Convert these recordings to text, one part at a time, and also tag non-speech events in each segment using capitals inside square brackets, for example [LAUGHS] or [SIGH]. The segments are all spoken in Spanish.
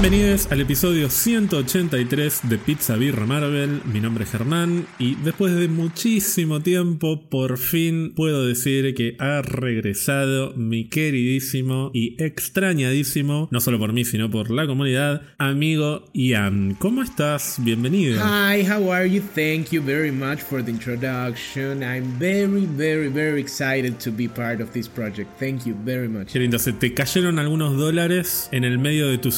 Bienvenidos al episodio 183 de Pizza Birra Marvel. Mi nombre es Germán y después de muchísimo tiempo, por fin puedo decir que ha regresado mi queridísimo y extrañadísimo, no solo por mí, sino por la comunidad, amigo Ian. ¿Cómo estás? Bienvenido. Hi, how are you? Thank you very much for the introduction. I'm very, very, very excited to be part of this project. Thank you very much. Qué lindo, se te cayeron algunos dólares en el medio de tu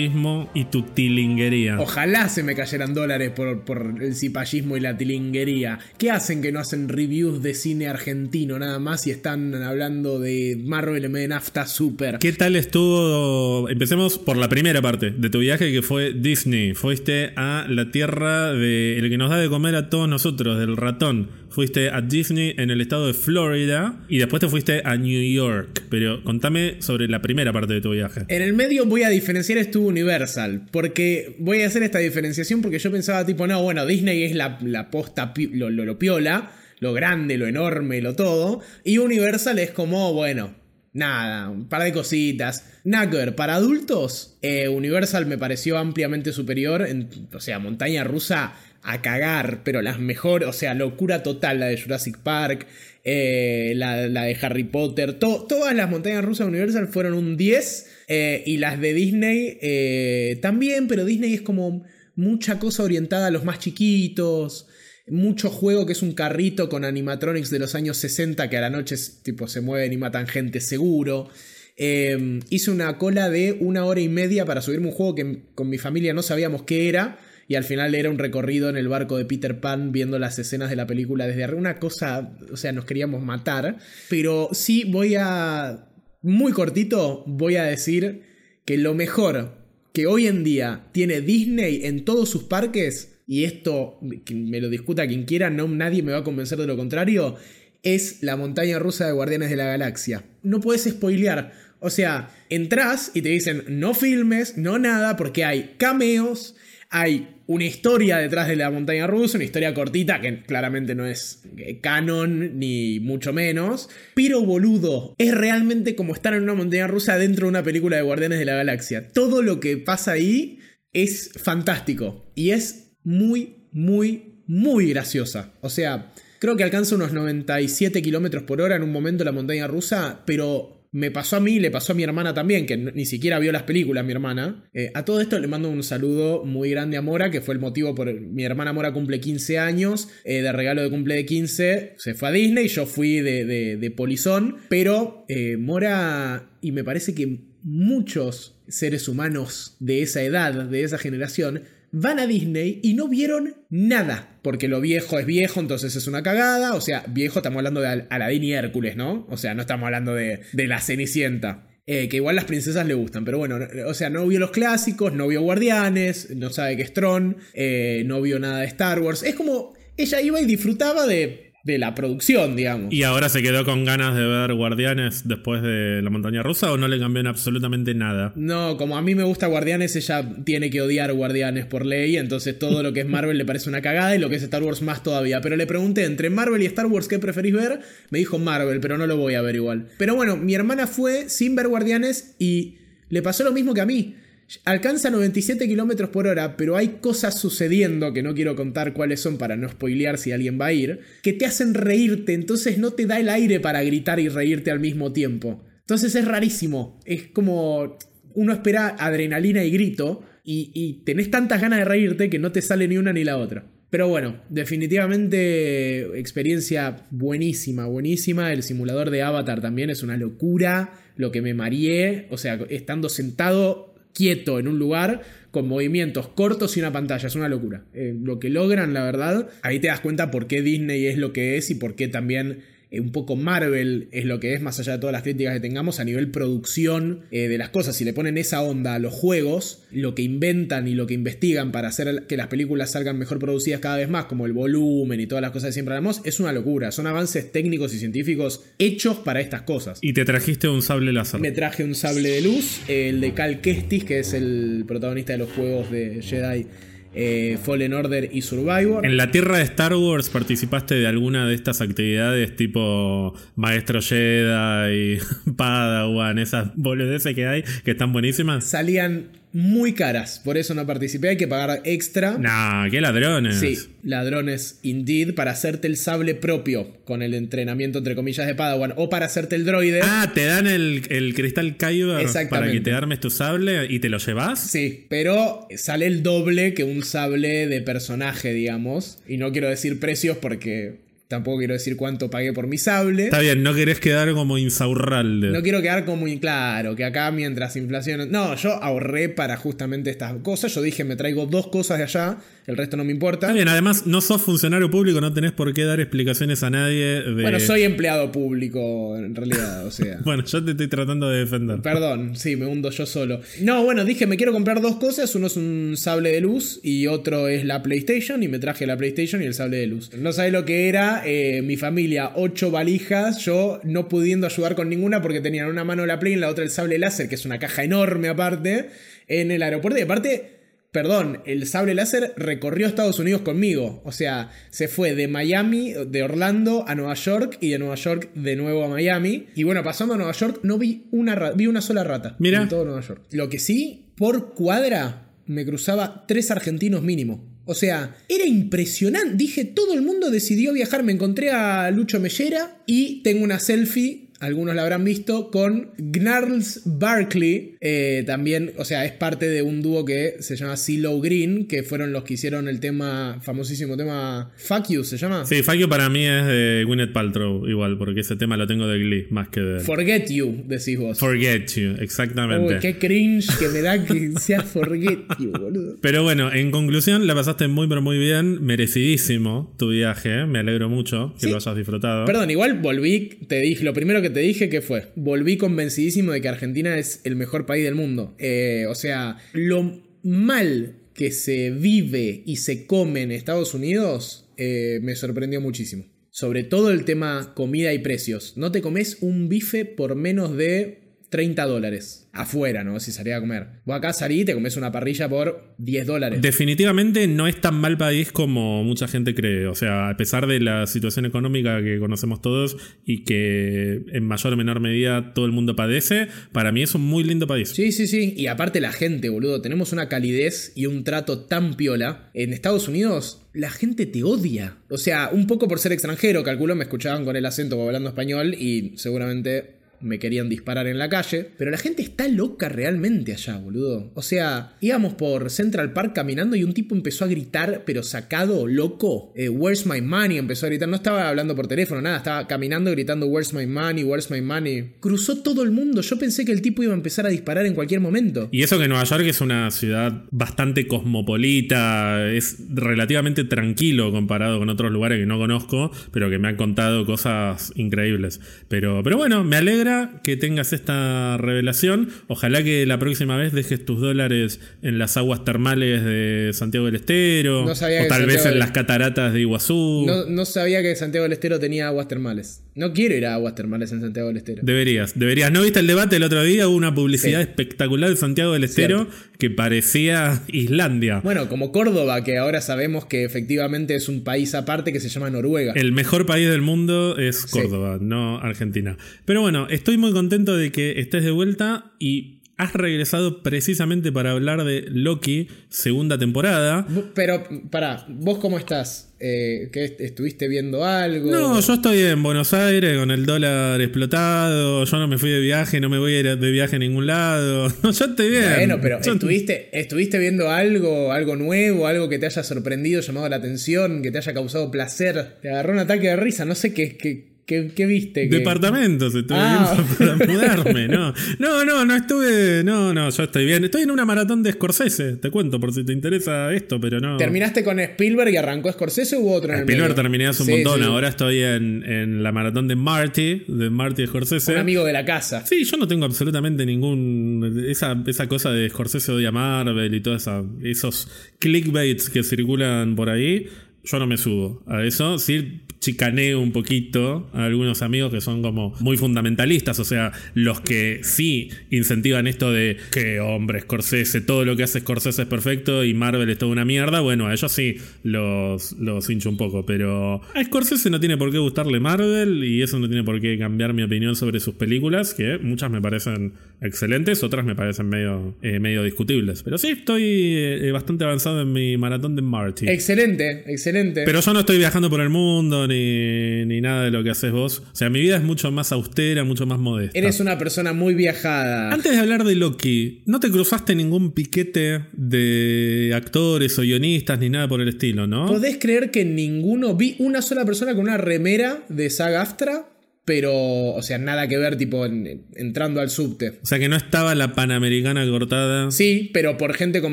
cipallismo y tu tilinguería. Ojalá se me cayeran dólares por, por el cipallismo y la tilinguería. ¿Qué hacen que no hacen reviews de cine argentino nada más y están hablando de Marvel en vez de nafta super? ¿Qué tal estuvo? Empecemos por la primera parte de tu viaje que fue Disney. Fuiste a la tierra de el que nos da de comer a todos nosotros, del ratón fuiste a Disney en el estado de Florida y después te fuiste a New York. Pero contame sobre la primera parte de tu viaje. En el medio voy a diferenciar estuvo Universal, porque voy a hacer esta diferenciación porque yo pensaba tipo, no, bueno, Disney es la, la posta, lo, lo, piola, lo grande, lo enorme, lo todo, y Universal es como, bueno, Nada, un par de cositas. Nagger, para adultos, eh, Universal me pareció ampliamente superior. En, o sea, montaña rusa a cagar, pero las mejores, o sea, locura total, la de Jurassic Park, eh, la, de Harry Potter, todas las montañas rusas de Universal fueron un 10 eh, y las de Disney eh, también, pero Disney es como mucha cosa orientada a los más chiquitos. Mucho juego que es un carrito con animatronics de los años 60 que a la noche tipo, se mueven y matan gente seguro. hice una cola de una hora y media para subirme un juego que con mi familia no sabíamos qué era y al final era un recorrido en el barco de Peter Pan viendo las escenas de la película desde arriba. Una cosa, o sea, nos queríamos matar. Pero sí voy a, muy cortito, voy a decir que lo mejor que hoy en día tiene Disney en todos sus parques, y esto que me lo discuta quien quiera, no, nadie me va a convencer de lo contrario, es la montaña rusa de Guardianes de la Galaxia. No puedes spoilear. O sea, entras y te dicen no filmes, no nada, porque hay cameos, hay una historia detrás de la montaña rusa, una historia cortita que claramente no es eh, canon ni mucho menos, pero boludo, es realmente como estar en una montaña rusa dentro de una película de Guardianes de la Galaxia. Todo lo que pasa ahí es fantástico y es muy, muy, muy graciosa. O sea, creo que alcanza unos 97 kilómetros por hora en un momento la montaña rusa, pero me pasó a mí, le pasó a mi hermana también, que ni siquiera vio las películas, mi hermana. Eh, a todo esto le mando un saludo muy grande a Mora, que fue el motivo por... Mi hermana Mora cumple 15 años, eh, de regalo de cumple de 15, se fue a Disney, yo fui de, de, polizón, pero eh, Mora, y me parece que muchos seres humanos de esa edad, de esa generación, van a Disney y no vieron nada. Porque lo viejo es viejo, entonces es una cagada. O sea, viejo estamos hablando de Aladín y Hércules, ¿no? O sea, no estamos hablando de, la Cenicienta. Eh, que igual las princesas le gustan, pero bueno, o sea, no vio los clásicos, no vio Guardianes, no sabe qué es Tron, eh, no vio nada de Star Wars. Es como ella iba y disfrutaba de de la producción, digamos. ¿Y ahora se quedó con ganas de ver Guardianes después de la montaña rusa o no le cambió en absolutamente nada? No, como a mí me gusta Guardianes, ella tiene que odiar Guardianes por ley, entonces todo lo que es Marvel le parece una cagada y lo que es Star Wars más todavía. Pero le pregunté, entre Marvel y Star Wars, ¿qué preferís ver? Me dijo Marvel, pero no lo voy a ver igual. Pero bueno, mi hermana fue sin ver Guardianes y le pasó lo mismo que a mí. Alcanza 97 kilómetros por hora, pero hay cosas sucediendo que no quiero contar cuáles son para no spoilear si alguien va a ir, que te hacen reírte, entonces no te da el aire para gritar y reírte al mismo tiempo. Entonces es rarísimo. Es como uno espera adrenalina y grito y, y tenés tantas ganas de reírte que no te sale ni una ni la otra. Pero bueno, definitivamente experiencia buenísima, buenísima. El simulador de Avatar también es una locura. Lo que me mareé, o sea, estando sentado quieto en un lugar con movimientos cortos y una pantalla. Es una locura. Eh, lo que logran, la verdad, ahí te das cuenta por qué Disney es lo que es y por qué también un poco Marvel es lo que es, más allá de todas las críticas que tengamos, a nivel producción eh, de las cosas. Si le ponen esa onda a los juegos, lo que inventan y lo que investigan para hacer que las películas salgan mejor producidas cada vez más, como el volumen y todas las cosas que siempre hablamos, es una locura. Son avances técnicos y científicos hechos para estas cosas. Y te trajiste un sable láser. Me traje un sable de luz, el de Cal Kestis, que es el protagonista de los juegos de Jedi eh, Fallen Order y Survivor. ¿En la tierra de Star Wars participaste de alguna de estas actividades tipo Maestro Jedi y [LAUGHS] Padawan, esas boludeces que hay que están buenísimas? Salían muy caras. Por eso no participé. Hay que pagar extra. Nah, qué ladrones. Sí, ladrones indeed para hacerte el sable propio con el entrenamiento entre comillas de Padawan o para hacerte el droide. Ah, te dan el, el cristal Kyber para que te armes tu sable y te lo llevas. Sí, pero sale el doble que un sable de personaje, digamos. Y no quiero decir precios porque tampoco quiero decir cuánto pagué por mi sable. Está bien, no querés quedar como Insaurralde. No quiero quedar como muy claro, que acá mientras inflación... No, yo ahorré para justamente estas cosas. Yo dije, me traigo dos cosas de allá, el resto no me importa. Está bien, además no sos funcionario público, no tenés por qué dar explicaciones a nadie de... Bueno, soy empleado público en realidad, o sea... [LAUGHS] Bueno, yo te estoy tratando de defender. Perdón, sí, me hundo yo solo. No, bueno, dije, me quiero comprar dos cosas. Uno es un sable de luz y otro es la PlayStation. Y me traje la PlayStation y el sable de luz. No sabés lo que era eh, mi familia, ocho valijas, yo no pudiendo ayudar con ninguna porque tenían una mano la Play y en la otra el sable láser, que es una caja enorme aparte, en el aeropuerto. Y aparte, perdón, el sable láser recorrió Estados Unidos conmigo. O sea, se fue de Miami, de Orlando a Nueva York y de Nueva York de nuevo a Miami. Y bueno, pasando a Nueva York no vi una, ra- vi una sola rata. Mira. En todo Nueva York. Lo que sí, por cuadra me cruzaba tres argentinos mínimo. O sea, era impresionante. Dije, todo el mundo decidió viajar. Me encontré a Lucho Mellera y tengo una selfie. Algunos la habrán visto con Gnarls Barkley. eh, también, o sea, es parte de un dúo que se llama CeeLo Green, que fueron los que hicieron el tema, famosísimo tema Fuck You, ¿se llama? Sí, Fuck You para mí es de Gwyneth Paltrow igual, porque ese tema lo tengo de Glee, más que de... Forget You, decís vos. Forget You, exactamente. Uy, qué cringe que me da que sea Forget You, boludo. Pero bueno, en conclusión, la pasaste muy pero muy bien, merecidísimo tu viaje, me alegro mucho que Sí. lo hayas disfrutado. Perdón, igual volví, te dije, lo primero que te dije que fue, volví convencidísimo de que Argentina es el mejor país del mundo. Eh, o sea, lo mal que se vive y se come en Estados Unidos eh, me sorprendió muchísimo. Sobre todo el tema comida y precios. No te comes un bife por menos de 30 dólares. Afuera, ¿no? Si salía a comer. Vos acá salí y te comes una parrilla por 10 dólares. Definitivamente no es tan mal país como mucha gente cree. O sea, a pesar de la situación económica que conocemos todos y que en mayor o menor medida todo el mundo padece, para mí es un muy lindo país. Sí, sí, sí. Y aparte la gente, boludo. Tenemos una calidez y un trato tan piola. En Estados Unidos, la gente te odia. O sea, un poco por ser extranjero, calculo, me escuchaban con el acento hablando español y seguramente me querían disparar en la calle. Pero la gente está loca realmente allá, boludo. O sea, íbamos por Central Park caminando y un tipo empezó a gritar, pero sacado, loco. eh, Where's my money? Empezó a gritar. No estaba hablando por teléfono, nada. Estaba caminando gritando Where's my money? Where's my money? Cruzó todo el mundo. Yo pensé que el tipo iba a empezar a disparar en cualquier momento. Y eso que Nueva York es una ciudad bastante cosmopolita, es relativamente tranquilo comparado con otros lugares que no conozco, pero que me han contado cosas increíbles. Pero, pero bueno, me alegra que tengas esta revelación. Ojalá que la próxima vez dejes tus dólares en las aguas termales de Santiago del Estero, No sabía o que tal vez en del- las cataratas de Iguazú. No, no sabía que Santiago del Estero tenía aguas termales. No quiero ir a aguas termales en Santiago del Estero. Deberías, deberías. ¿No viste el debate el otro día? Hubo una publicidad Sí. espectacular de Santiago del Estero que parecía Islandia. Bueno, como Córdoba, que ahora sabemos que efectivamente es un país aparte que se llama Noruega. El mejor país del mundo es Córdoba, no Argentina. Pero bueno, estoy muy contento de que estés de vuelta y has regresado precisamente para hablar de Loki, segunda temporada. Pero, pará, ¿vos cómo estás? Eh, ¿qué est- ¿Estuviste viendo algo? No, yo estoy en Buenos Aires con el dólar explotado, yo no me fui de viaje, no me voy a ir de viaje a ningún lado. [LAUGHS] No, yo estoy bien. Bueno, pero Yo- ¿estuviste, ¿estuviste viendo algo, algo nuevo, algo que te haya sorprendido, llamado la atención, que te haya causado placer? Te agarró un ataque de risa, no sé qué, qué, qué, qué viste. Departamentos, estoy Ah. [LAUGHS] para mudarme, no. No, no, no estuve. No, no, yo estoy bien. Estoy en una maratón de Scorsese, te cuento por si te interesa esto, pero no. ¿Terminaste con Spielberg y arrancó Scorsese hubo otro en el Spielberg medio? terminé hace un Sí, montón, sí. ahora estoy en, en la maratón de Marty, de Marty Scorsese. Un amigo de la casa. Sí, yo no tengo absolutamente ningún. Esa, esa cosa de Scorsese odia Marvel y todos esos clickbaits que circulan por ahí. Yo no me subo a eso. Sí, chicaneo un poquito a algunos amigos que son como muy fundamentalistas. O sea, los que sí incentivan esto de que hombre, Scorsese, todo lo que hace Scorsese es perfecto y Marvel es toda una mierda. Bueno, a ellos sí los, los hincho un poco. Pero a Scorsese no tiene por qué gustarle Marvel y eso no tiene por qué cambiar mi opinión sobre sus películas, que muchas me parecen excelentes, otras me parecen medio, eh, medio discutibles. Pero sí, estoy eh, bastante avanzado en mi maratón de Marty. Excelente, excelente. Pero yo no estoy viajando por el mundo ni, ni nada de lo que haces vos. O sea, mi vida es mucho más austera, mucho más modesta. Eres una persona muy viajada. Antes de hablar de Loki, ¿no te cruzaste ningún piquete de actores o guionistas ni nada por el estilo, no? ¿Podés creer que ninguno vi una sola persona con una remera de Saga Aftra? Pero, o sea, nada que ver, tipo, entrando al subte. O sea, que no estaba la panamericana cortada. Sí, pero por gente con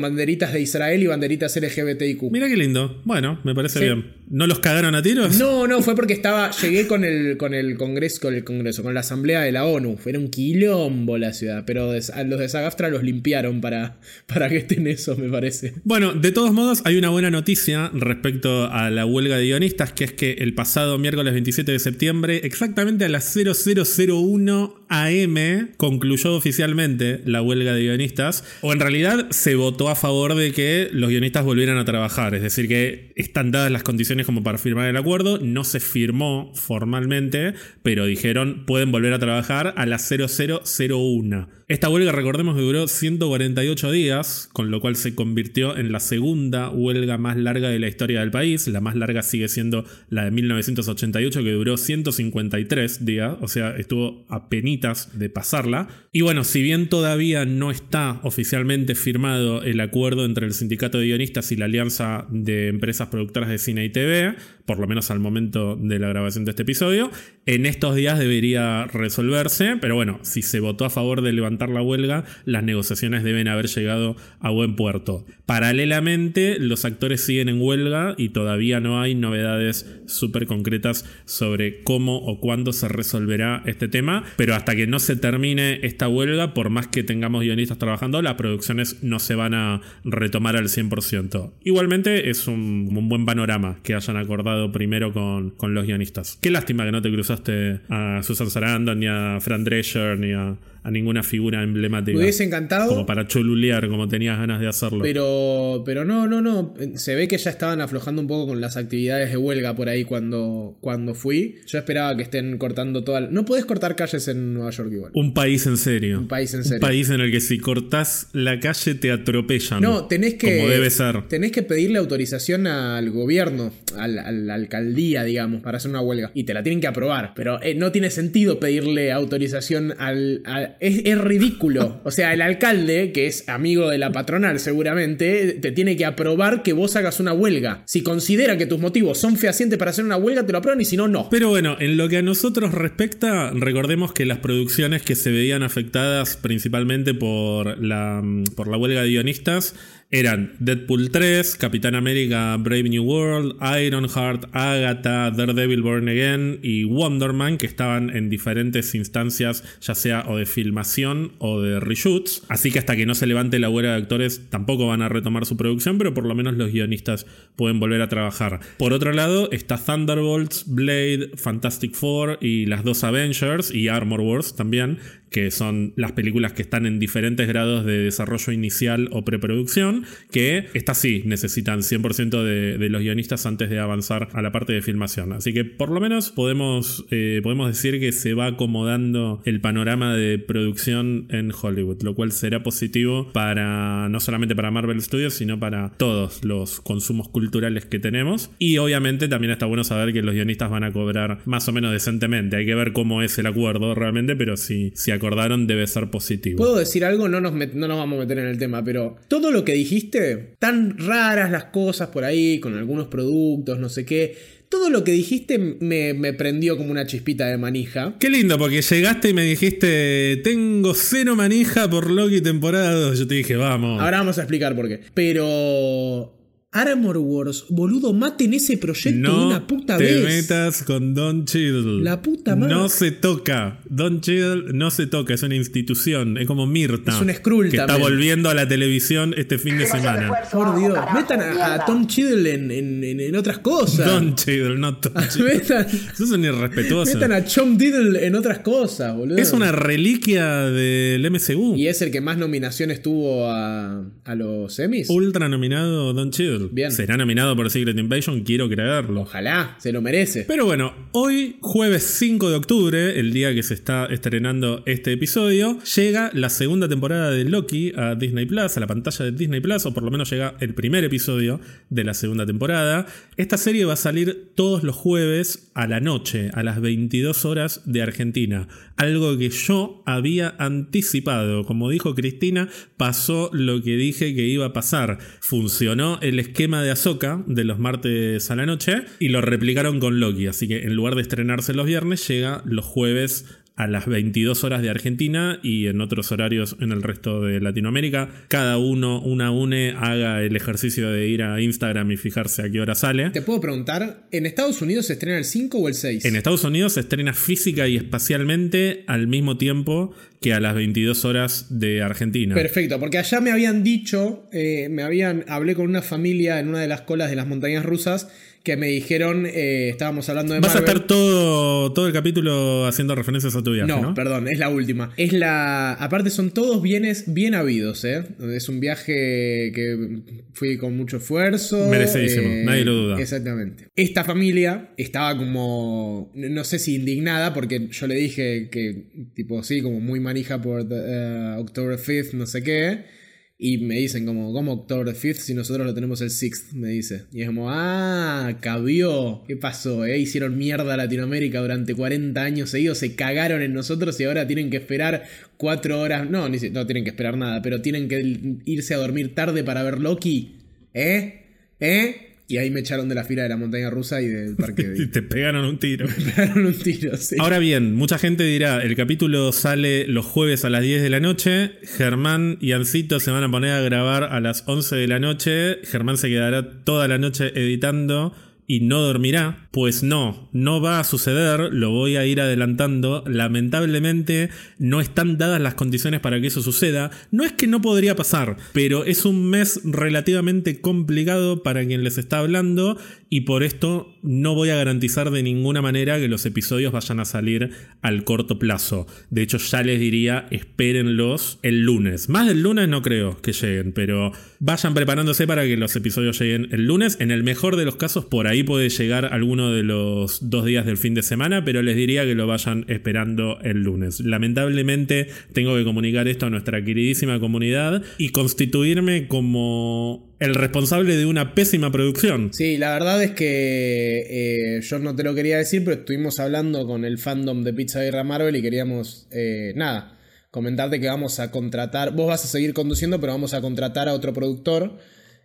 banderitas de Israel y banderitas LGBTIQ. Mira qué lindo. Bueno, me parece bien. ¿No los cagaron a tiros? No, no, fue porque estaba, llegué con el, con el congreso, con el congreso, con la asamblea de la ONU. Fue un quilombo la ciudad, pero a los de Sagaftra los limpiaron para, para que estén eso, me parece. Bueno, de todos modos, hay una buena noticia respecto a la huelga de guionistas, que es que el pasado miércoles 27 de septiembre, exactamente a las 0001 AM concluyó oficialmente la huelga de guionistas, o en realidad se votó a favor de que los guionistas volvieran a trabajar, es decir, que están dadas las condiciones como para firmar el acuerdo, no se firmó formalmente, pero dijeron pueden volver a trabajar a las 0001. Esta huelga, recordemos que duró 148 días, con lo cual se convirtió en la segunda huelga más larga de la historia del país. La más larga sigue siendo la de 1988, que duró 153 días, o sea, estuvo a penitas de pasarla. Y bueno, si bien todavía no está oficialmente firmado el acuerdo entre el sindicato de guionistas y la alianza de empresas productoras de cine y TV, por lo menos al momento de la grabación de este episodio, en estos días debería resolverse, pero bueno, si se votó a favor de levantar la huelga, las negociaciones deben haber llegado a buen puerto. Paralelamente, los actores siguen en huelga y todavía no hay novedades súper concretas sobre cómo o cuándo se resolverá este tema, pero hasta que no se termine esta huelga, por más que tengamos guionistas trabajando, las producciones no se van a retomar al 100%. Igualmente es un, buen panorama que hayan acordado primero con, con los guionistas. Qué lástima que no te cruzaste a Susan Sarandon, ni a Fran Drescher, ni a a ninguna figura emblemática. Me hubiese encantado. Como para cholulear, como tenías ganas de hacerlo. Pero, pero no, no, no. Se ve que ya estaban aflojando un poco con las actividades de huelga por ahí cuando, cuando fui. Yo esperaba que estén cortando toda. No puedes cortar calles en Nueva York igual. Un país en serio. Un país en serio. Un país en el que si cortás la calle te atropellan. No, tenés que. Como debe ser. Tenés que pedirle autorización al gobierno, a la alcaldía, digamos, para hacer una huelga. Y te la tienen que aprobar. Pero eh, no tiene sentido pedirle autorización al es, ridículo. O sea, el alcalde, que es amigo de la patronal seguramente, te tiene que aprobar que vos hagas una huelga. Si considera que tus motivos son fehacientes para hacer una huelga, te lo aprueban y si no, no. Pero bueno, en lo que a nosotros respecta, recordemos que las producciones que se veían afectadas principalmente por la, por la huelga de guionistas eran Deadpool 3, Capitán América Brave New World, Ironheart, Agatha, Daredevil Born Again y Wonder Man, que estaban en diferentes instancias, ya sea o de filmación o de reshoots. Así que hasta que no se levante la huelga de actores, tampoco van a retomar su producción, pero por lo menos los guionistas pueden volver a trabajar. Por otro lado, está Thunderbolts, Blade, Fantastic Four y las dos Avengers y Armor Wars también, que son las películas que están en diferentes grados de desarrollo inicial o preproducción, que estas sí necesitan 100% de, los guionistas antes de avanzar a la parte de filmación. Así que por lo menos podemos, eh, podemos decir que se va acomodando el panorama de producción en Hollywood, lo cual será positivo para no solamente para Marvel Studios, sino para todos los consumos culturales que tenemos. Y obviamente también está bueno saber que los guionistas van a cobrar más o menos decentemente. Hay que ver cómo es el acuerdo realmente, pero si, si acordaron debe ser positivo. ¿Puedo decir algo? No nos, no nos vamos a meter en el tema, pero todo lo que dijiste, tan raras las cosas por ahí, con algunos productos, no sé qué todo lo que dijiste me, me, prendió como una chispita de manija. Qué lindo, porque llegaste y me dijiste, tengo cero manija por Loki temporada 2. Yo te dije, vamos. Ahora vamos a explicar por qué. Pero Armor Wars, boludo, maten ese proyecto de una puta vez. No te metas con Don Cheadle. La puta madre. No se toca. Don Cheadle no se toca, es una institución. Es como Mirta. Es un Skrull Que está volviendo a la televisión este fin de semana. Por Dios, metan a, Tom Cheadle en, otras cosas. Don Cheadle, no Tom [LAUGHS] Cheadle. metan, Eso es un irrespetuoso. Metan a Tom Diddle en otras cosas, boludo. Es una reliquia del MCU. Y es el que más nominaciones tuvo a, a los Emmys. Ultra nominado Don Cheadle. Bien. ¿Será nominado por Secret Invasion? Quiero creerlo. Ojalá, se lo merece. Pero bueno, hoy, jueves 5 de octubre, el día que se está estrenando este episodio, llega la segunda temporada de Loki a Disney Plus, a la pantalla de Disney Plus, o por lo menos llega el primer episodio de la segunda temporada. Esta serie va a salir todos los jueves a la noche, a las 22 horas de Argentina. Algo que yo había anticipado. Como dijo Cristina, pasó lo que dije que iba a pasar. Funcionó el esquema de Ahsoka de los martes a la noche y lo replicaron con Loki. Así que en lugar de estrenarse los viernes, llega los jueves a las 22 horas de Argentina y en otros horarios en el resto de Latinoamérica. Cada uno, una une, haga el ejercicio de ir a Instagram y fijarse a qué hora sale. Te puedo preguntar, ¿en Estados Unidos se estrena el 5 o el 6? En Estados Unidos se estrena física y espacialmente al mismo tiempo que a las 22 horas de Argentina. Perfecto, porque allá me habían dicho, eh, me habían, hablé con una familia en una de las colas de las montañas rusas que me dijeron, eh, estábamos hablando de Vas Marvel. a estar todo, todo el capítulo haciendo referencias a tu viaje, ¿no? No, perdón, es la última. Es la. Aparte, son todos bienes bien habidos, ¿eh? Es un viaje que fui con mucho esfuerzo. eh, Merecidísimo, nadie lo duda. Exactamente. Esta familia estaba como. No sé si indignada, porque yo le dije que, tipo, sí, como muy manija por eh, October 5th, no sé qué. Y me dicen como, ¿cómo October 5th si nosotros lo tenemos el 6th? Me dice. Y es como, ah, cabió. ¿Qué pasó? Eh? Hicieron mierda a Latinoamérica durante 40 años seguidos, se cagaron en nosotros y ahora tienen que esperar 4 horas. No, ni si- no tienen que esperar nada, pero tienen que irse a dormir tarde para ver Loki. ¿Eh? ¿Eh? Y ahí me echaron de la fila de la montaña rusa y del parque [LAUGHS] Y de... te pegaron un tiro. [LAUGHS] me pegaron un tiro, sí. Ahora bien, mucha gente dirá, el capítulo sale los jueves a las 10 de la noche, Germán y Ancito se van a poner a grabar a las 11 de la noche, Germán se quedará toda la noche editando y no dormirá. Pues no, no va a suceder, lo voy a ir adelantando. Lamentablemente no están dadas las condiciones para que eso suceda. No es que no podría pasar, pero es un mes relativamente complicado para quien les está hablando y por esto no voy a garantizar de ninguna manera que los episodios vayan a salir al corto plazo. De hecho ya les diría espérenlos el lunes. Más del lunes no creo que lleguen, pero vayan preparándose para que los episodios lleguen el lunes. En el mejor de los casos por ahí puede llegar alguno de los dos días del fin de semana, pero les diría que lo vayan esperando el lunes. Lamentablemente tengo que comunicar esto a nuestra queridísima comunidad y constituirme como el responsable de una pésima producción. Sí, la verdad es que eh, yo no te lo quería decir, pero estuvimos hablando con el fandom de Pizza Guerra Marvel y queríamos, eh, nada, comentarte que vamos a contratar, vos vas a seguir conduciendo, pero vamos a contratar a otro productor.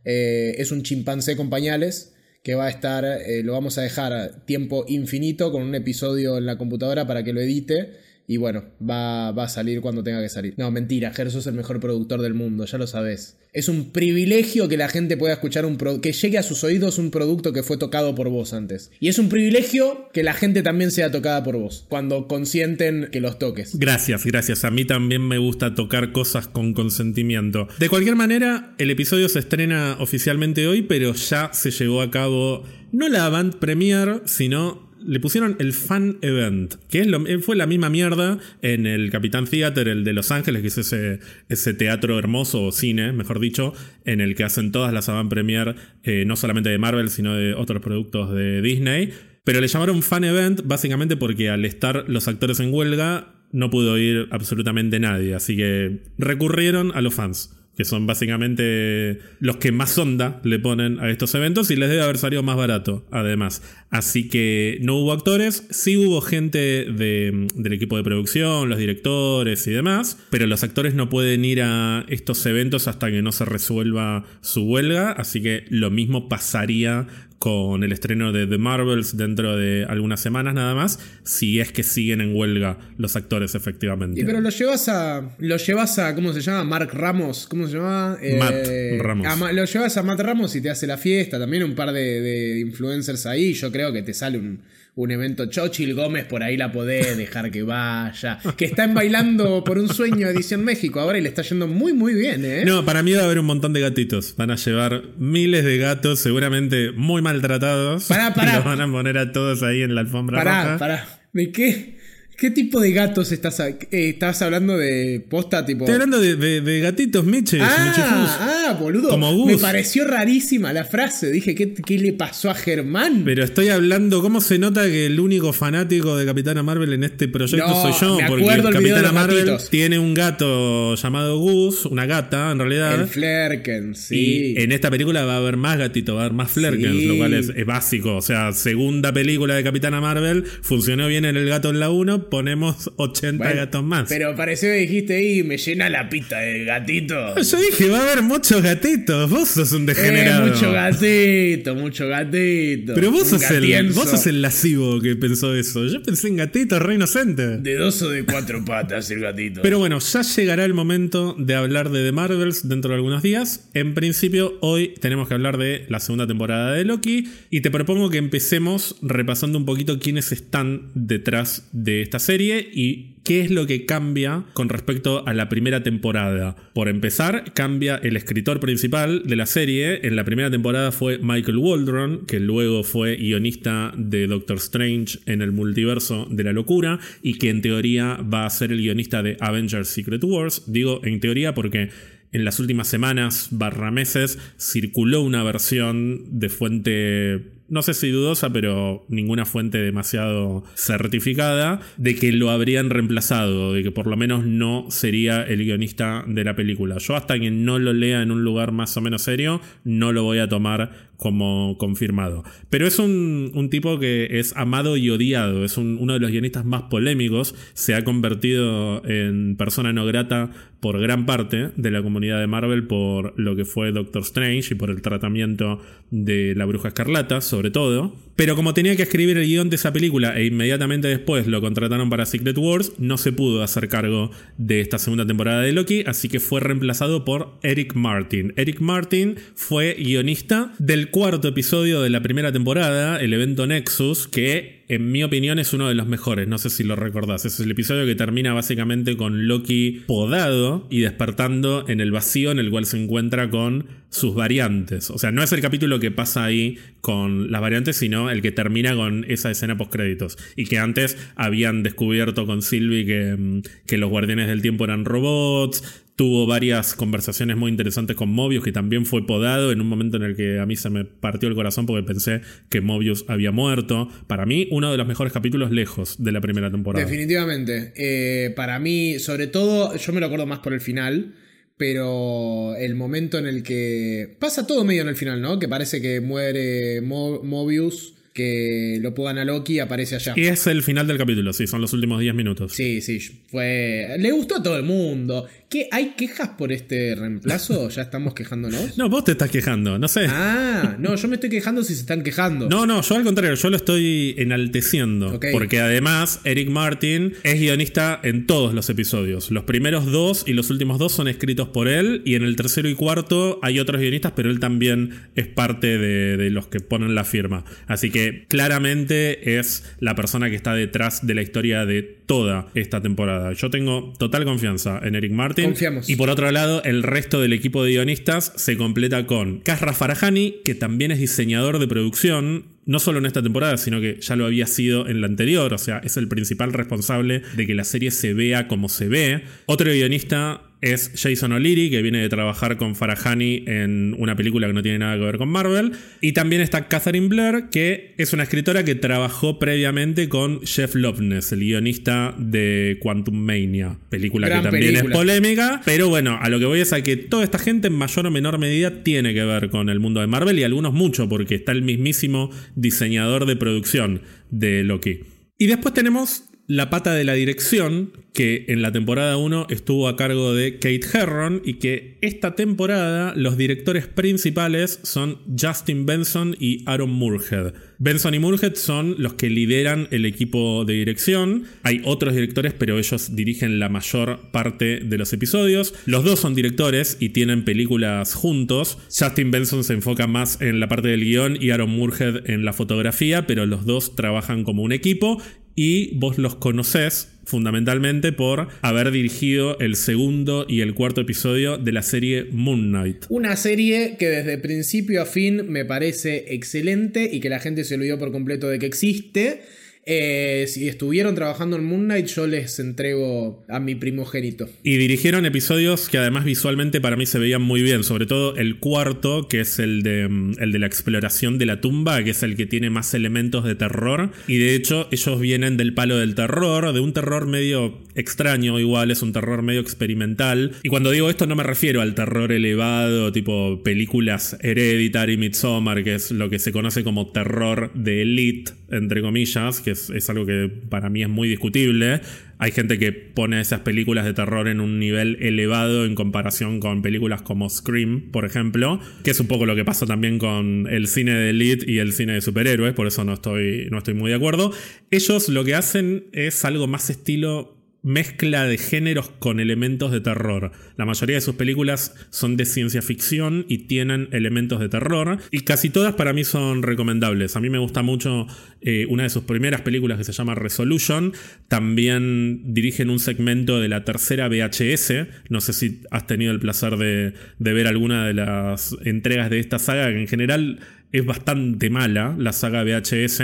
Eh, es un chimpancé con pañales que va a estar, lo vamos a dejar tiempo infinito con un episodio en la computadora para que lo edite. Y bueno, va, va a salir cuando tenga que salir. No, mentira, Ger, sos el mejor productor del mundo, ya lo sabes. Es un privilegio que la gente pueda escuchar un pro- que llegue a sus oídos un producto que fue tocado por vos antes. Y es un privilegio que la gente también sea tocada por vos, cuando consienten que los toques. Gracias, gracias. A mí también me gusta tocar cosas con consentimiento. De cualquier manera, el episodio se estrena oficialmente hoy, pero ya se llevó a cabo no la avant premiere, sino le pusieron el fan event, que es lo- fue la misma mierda en el Capitán Theater, el de Los Ángeles, que es ese, ese teatro hermoso, o cine, mejor dicho, en el que hacen todas las avant premiere, eh, no solamente de Marvel, sino de otros productos de Disney. Pero le llamaron fan event básicamente porque al estar los actores en huelga no pudo ir absolutamente nadie, así que recurrieron a los fans que son básicamente los que más onda le ponen a estos eventos y les debe haber salido más barato, además. Así que no hubo actores, sí hubo gente de- del equipo de producción, los directores y demás, pero los actores no pueden ir a estos eventos hasta que no se resuelva su huelga, así que lo mismo pasaría con el estreno de The Marvels dentro de algunas semanas nada más, si es que siguen en huelga los actores efectivamente. Y pero lo llevas a. Lo llevas a. ¿Cómo se llama? Mark Ramos. ¿Cómo se llama? Eh, Matt Ramos. a lo llevas a Matt Ramos y te hace la fiesta. También un par de, de influencers ahí. Yo creo que te sale un, un evento. Chochil Gómez por ahí la podés dejar que vaya. Que está en bailando por un sueño Edición México ahora y le está yendo muy, muy bien, ¿eh? No, para mí va a haber un montón de gatitos. Van a llevar miles de gatos, seguramente muy maltratados. Pará, [LAUGHS] pará. Y los van a poner a todos ahí en la alfombra Pará, roja. pará. ¿De qué? ¿Qué tipo de gatos estás, eh, estás hablando de posta tipo? Estoy hablando de, gatitos Miches. Ah, ah, boludo. Como Me pareció rarísima la frase. Dije, ¿qué, ¿qué, le pasó a Germán? Pero estoy hablando, ¿cómo se nota que el único fanático de Capitana Marvel en este proyecto soy yo? porque Capitana Marvel tiene un gato llamado Gus, una gata en realidad. El Flerken, sí. Y en esta película va a haber más gatitos, va a haber más Flerkens, lo cual es, es básico. O sea, segunda película de Capitana Marvel, funcionó bien en el gato en la 1 ponemos 80 gatos más. Pero pareció que dijiste, y me llena la pista de gatitos. yo dije, va a haber muchos gatitos. Vos sos un degenerado. Eh, mucho gatito, mucho gatito. Pero vos sos, el, vos sos el lascivo que pensó eso. Yo pensé en gatito, re inocente. De dos o de cuatro patas el gatito. Pero bueno, ya llegará el momento de hablar de The Marvels dentro de algunos días. En principio, hoy tenemos que hablar de la segunda temporada de Loki. Y te propongo que empecemos repasando un poquito quiénes están detrás de esta serie y qué es lo que cambia con respecto a la primera temporada. Por empezar, cambia el escritor principal de la serie. En la primera temporada fue Michael Waldron, que luego fue guionista de Doctor Strange en el multiverso de la locura y que en teoría va a ser el guionista de Avengers Secret Wars. Digo en teoría porque en las últimas semanas barra meses circuló una versión de fuente no sé si dudosa, pero ninguna fuente demasiado certificada, de que lo habrían reemplazado, de que por lo menos no sería el guionista de la película. Yo hasta que no lo lea en un lugar más o menos serio, no lo voy a tomar como confirmado. Pero es un, tipo que es amado y odiado, es uno de los guionistas más polémicos, se ha convertido en persona no grata por gran parte de la comunidad de Marvel por lo que fue Doctor Strange y por el tratamiento de la bruja escarlata, sobre todo. Pero como tenía que escribir el guion de esa película e inmediatamente después lo contrataron para Secret Wars, no se pudo hacer cargo de esta segunda temporada de Loki, así que fue reemplazado por Eric Martin. Eric Martin fue guionista del cuarto episodio de la primera temporada, el evento Nexus, que en mi opinión es uno de los mejores, no sé si lo recordás. Es el episodio que termina básicamente con Loki podado y despertando en el vacío en el cual se encuentra con sus variantes. O sea, no es el capítulo que pasa ahí con las variantes, sino el que termina con esa escena post créditos. Y que antes habían descubierto con Sylvie que, mm, que los guardianes del tiempo eran robots, Tuvo varias conversaciones muy interesantes con Mobius, que también fue podado en un momento en el que a mí se me partió el corazón porque pensé que Mobius había muerto. Para mí, uno de los mejores capítulos lejos de la primera temporada. Definitivamente. Eh, para mí, sobre todo, yo me lo acuerdo más por el final. Pero el momento en el que. Pasa todo medio en el final, ¿no? Que parece que muere Mobius que lo pongan a Loki aparece allá. Y es el final del capítulo, sí, son los últimos 10 minutos. Sí, sí, fue... Le gustó a todo el mundo. ¿Qué, ¿Hay quejas por este reemplazo? ¿Ya estamos quejándonos? No, vos te estás quejando, no sé. Ah, no, yo me estoy quejando si se están quejando. No, no, yo al contrario, yo lo estoy enalteciendo. Porque además, Eric Martin es guionista en todos los episodios. Los primeros dos y los últimos dos son escritos por él. Y en el tercero y cuarto hay otros guionistas, pero él también es parte de, de los que ponen la firma. Así que claramente es la persona que está detrás de la historia de toda esta temporada. Yo tengo total confianza en Eric Martin. Y por otro lado, el resto del equipo de guionistas se completa con Kasra Farahani, que también es diseñador de producción, no solo en esta temporada, sino que ya lo había sido en la anterior, o sea, es el principal responsable de que la serie se vea como se ve. Otro guionista es Jason O'Leary, que viene de trabajar con Farahani en una película que no tiene nada que ver con Marvel. Y también está Catherine Blair, que es una escritora que trabajó previamente con Jeff Loveness, el guionista de Quantum Mania, película que también es polémica. Pero bueno, a lo que voy es a que toda esta gente en mayor o menor medida tiene que ver con el mundo de Marvel y algunos mucho, porque está el mismísimo diseñador de producción de Loki. Y después tenemos la pata de la dirección, que en la temporada 1 estuvo a cargo de Kate Herron y que esta temporada los directores principales son Justin Benson y Aaron Moorhead. Benson y Moorhead son los que lideran el equipo de dirección. Hay otros directores, pero ellos dirigen la mayor parte de los episodios. Los dos son directores y tienen películas juntos. Justin Benson se enfoca más en la parte del guion y Aaron Moorhead en la fotografía, pero los dos trabajan como un equipo y vos los conocés fundamentalmente por haber dirigido el segundo y el cuarto episodio de la serie Moon Knight. Una serie que desde principio a fin me parece excelente y que la gente se olvidó por completo de que existe. Eh, si estuvieron trabajando en Moon Knight, yo les entrego a mi primogénito. Y dirigieron episodios que además visualmente para mí se veían muy bien, sobre todo el cuarto, que es el de, mm, el de la exploración de la tumba, que es el que tiene más elementos de terror. Y de hecho ellos vienen del palo del terror, de un terror medio extraño igual, es un terror medio experimental. Y cuando digo esto no me refiero al terror elevado, tipo películas Hereditary, Midsommar, que es lo que se conoce como terror de elite, entre comillas, que es, algo que para mí es muy discutible. Hay gente que pone esas películas de terror en un nivel elevado en comparación con películas como Scream, por ejemplo, que es un poco lo que pasa también con el cine de elite y el cine de superhéroes, por eso no estoy, no estoy muy de acuerdo. Ellos lo que hacen es algo más estilo mezcla de géneros con elementos de terror. La mayoría de sus películas son de ciencia ficción y tienen elementos de terror. Y casi todas para mí son recomendables. A mí me gusta mucho eh, una de sus primeras películas que se llama Resolution. También dirigen un segmento de la tercera VHS. No sé si has tenido el placer de, de ver alguna de las entregas de esta saga, que en general es bastante mala, la saga VHS,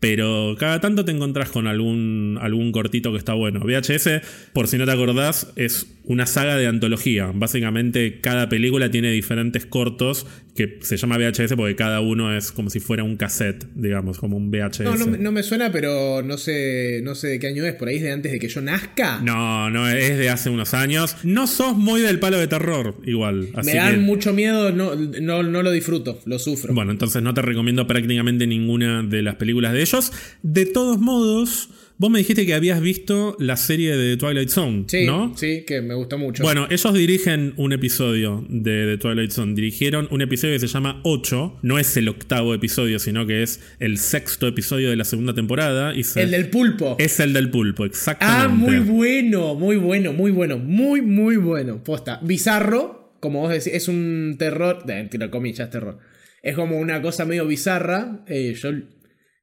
pero cada tanto te encontrás con algún, algún cortito que está bueno. VHS, por si no te acordás, es una saga de antología. Básicamente cada película tiene diferentes cortos que se llama VHS porque cada uno es como si fuera un cassette, digamos, como un VHS. No, no, me suena, pero no sé, no sé de qué año es. ¿Por ahí es de antes de que yo nazca? No, no, es de hace unos años. No sos muy del palo de terror, igual. me dan mucho miedo, no, no, no lo disfruto, lo sufro. Bueno, entonces no te recomiendo prácticamente ninguna de las películas de ellos. De todos modos... Vos me dijiste que habías visto la serie de Twilight Zone, sí, ¿no? Sí, que me gustó mucho. Bueno, ellos dirigen un episodio de The Twilight Zone. Dirigieron un episodio que se llama 8. No es el octavo episodio, sino que es el sexto episodio de la segunda temporada. Y el del pulpo. Es el del pulpo, exactamente. Ah, muy bueno, muy bueno, muy bueno. Muy, muy bueno. Posta. Bizarro, como vos decís, es un terror. Entre comillas, terror. Es como una cosa medio bizarra. Eh, yo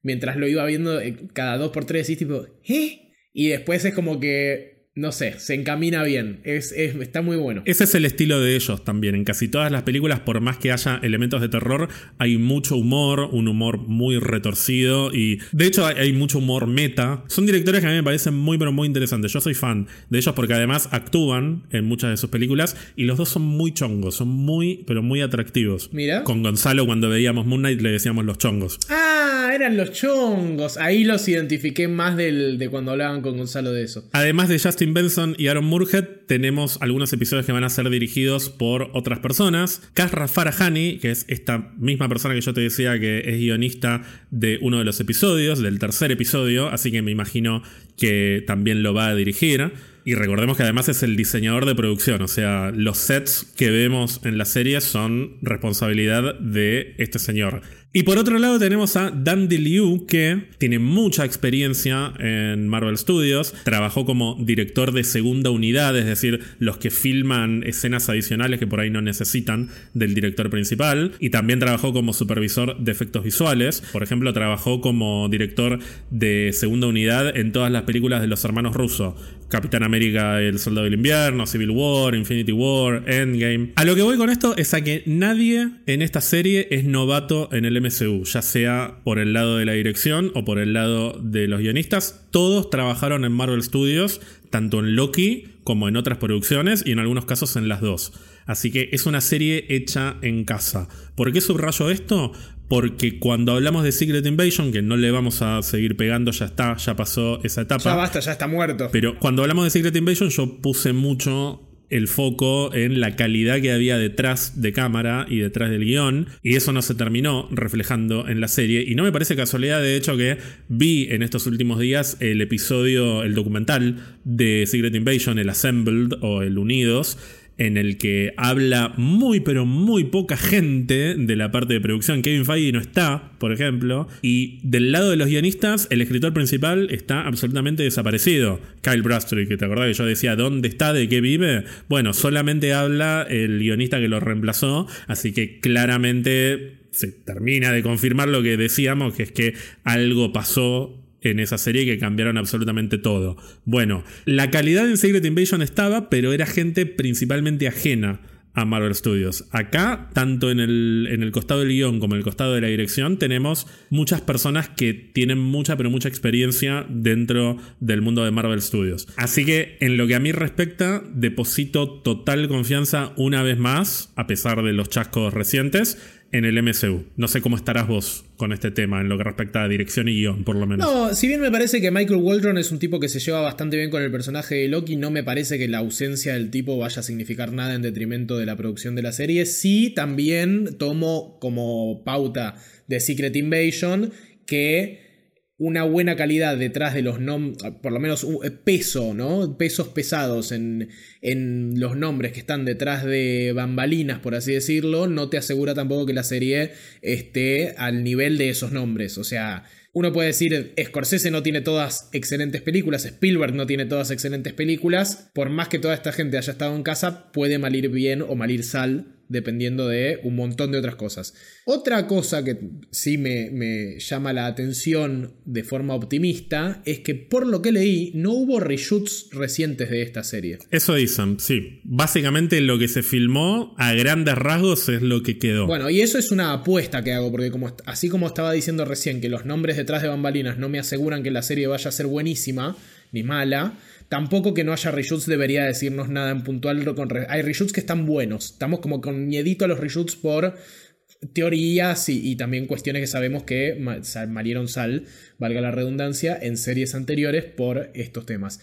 mientras lo iba viendo eh, cada dos por tres, decís tipo, ¿eh? Y después es como que no sé, se encamina bien. Es, está muy bueno. Ese es el estilo de ellos también. En casi todas las películas, por más que haya elementos de terror, hay mucho humor, un humor muy retorcido y de hecho hay, mucho humor meta. Son directores que a mí me parecen muy pero muy interesantes. Yo soy fan de ellos porque además actúan en muchas de sus películas y los dos son muy chongos, son muy pero muy atractivos. Mira. Con Gonzalo cuando veíamos Moon Knight le decíamos los chongos. Ah, eran los chongos. Ahí los identifiqué más del, de cuando hablaban con Gonzalo de eso. Además de Justin Benson y Aaron Murhead tenemos algunos episodios que van a ser dirigidos por otras personas. Kasra Farahani, que es esta misma persona que yo te decía que es guionista de uno de los episodios, del tercer episodio, así que me imagino que también lo va a dirigir. Y recordemos que además es el diseñador de producción, o sea, los sets que vemos en la serie son responsabilidad de este señor. Y por otro lado tenemos a Dan Liu, que tiene mucha experiencia en Marvel Studios, trabajó como director de segunda unidad, es decir, los que filman escenas adicionales que por ahí no necesitan del director principal, y también trabajó como supervisor de efectos visuales, por ejemplo, trabajó como director de segunda unidad en todas las películas de los hermanos rusos, Capitán América, El Soldado del Invierno, Civil War, Infinity War, Endgame. A lo que voy con esto es a que nadie en esta serie es novato en el MCU, ya sea por el lado de la dirección o por el lado de los guionistas. Todos trabajaron en Marvel Studios, tanto en Loki como en otras producciones y en algunos casos en las dos. Así que es una serie hecha en casa. ¿Por qué subrayo esto? Porque cuando hablamos de Secret Invasion, que no le vamos a seguir pegando, ya está, ya pasó esa etapa. Ya basta, ya está muerto. Pero cuando hablamos de Secret Invasion, yo puse mucho el foco en la calidad que había detrás de cámara y detrás del guion, y eso no se terminó reflejando en la serie. Y no me parece casualidad, de hecho, que vi en estos últimos días el episodio, el documental de Secret Invasion, el Assembled o el Unidos en el que habla muy pero muy poca gente de la parte de producción. Kevin Feige no está, por ejemplo, y del lado de los guionistas, el escritor principal está absolutamente desaparecido. Kyle Brastry, que te acordás que yo decía, ¿dónde está? ¿De qué vive? Bueno, solamente habla el guionista que lo reemplazó, así que claramente se termina de confirmar lo que decíamos, que es que algo pasó en esa serie que cambiaron absolutamente todo. Bueno, la calidad en Secret Invasion estaba, pero era gente principalmente ajena a Marvel Studios. Acá, tanto en el, en el costado del guion como en el costado de la dirección, tenemos muchas personas que tienen mucha, pero mucha experiencia dentro del mundo de Marvel Studios. Así que, en lo que a mí respecta, deposito total confianza una vez más, a pesar de los chascos recientes, en el MCU. No sé cómo estarás vos con este tema en lo que respecta a dirección y guion, por lo menos. No, si bien me parece que Michael Waldron es un tipo que se lleva bastante bien con el personaje de Loki, no me parece que la ausencia del tipo vaya a significar nada en detrimento de la producción de la serie. Sí, también tomo como pauta de Secret Invasion que una buena calidad detrás de los nombres, por lo menos un peso, ¿no? Pesos pesados en, en, los nombres que están detrás de bambalinas, por así decirlo, no te asegura tampoco que la serie esté al nivel de esos nombres. O sea, uno puede decir, Scorsese no tiene todas excelentes películas, Spielberg no tiene todas excelentes películas, por más que toda esta gente haya estado en casa, puede malir bien o malir sal dependiendo de un montón de otras cosas. Otra cosa que sí me, llama la atención de forma optimista es que por lo que leí no hubo reshoots recientes de esta serie. Eso dicen, sí. Básicamente lo que se filmó a grandes rasgos es lo que quedó. Bueno, y eso es una apuesta que hago, porque como, así como estaba diciendo recién que los nombres detrás de bambalinas no me aseguran que la serie vaya a ser buenísima ni mala, Tampoco que no haya reshoots debería decirnos nada en puntual. Con Hay reshoots que están buenos. Estamos como con miedito a los reshoots por teorías y, también cuestiones que sabemos que marieron sal, valga la redundancia, en series anteriores por estos temas.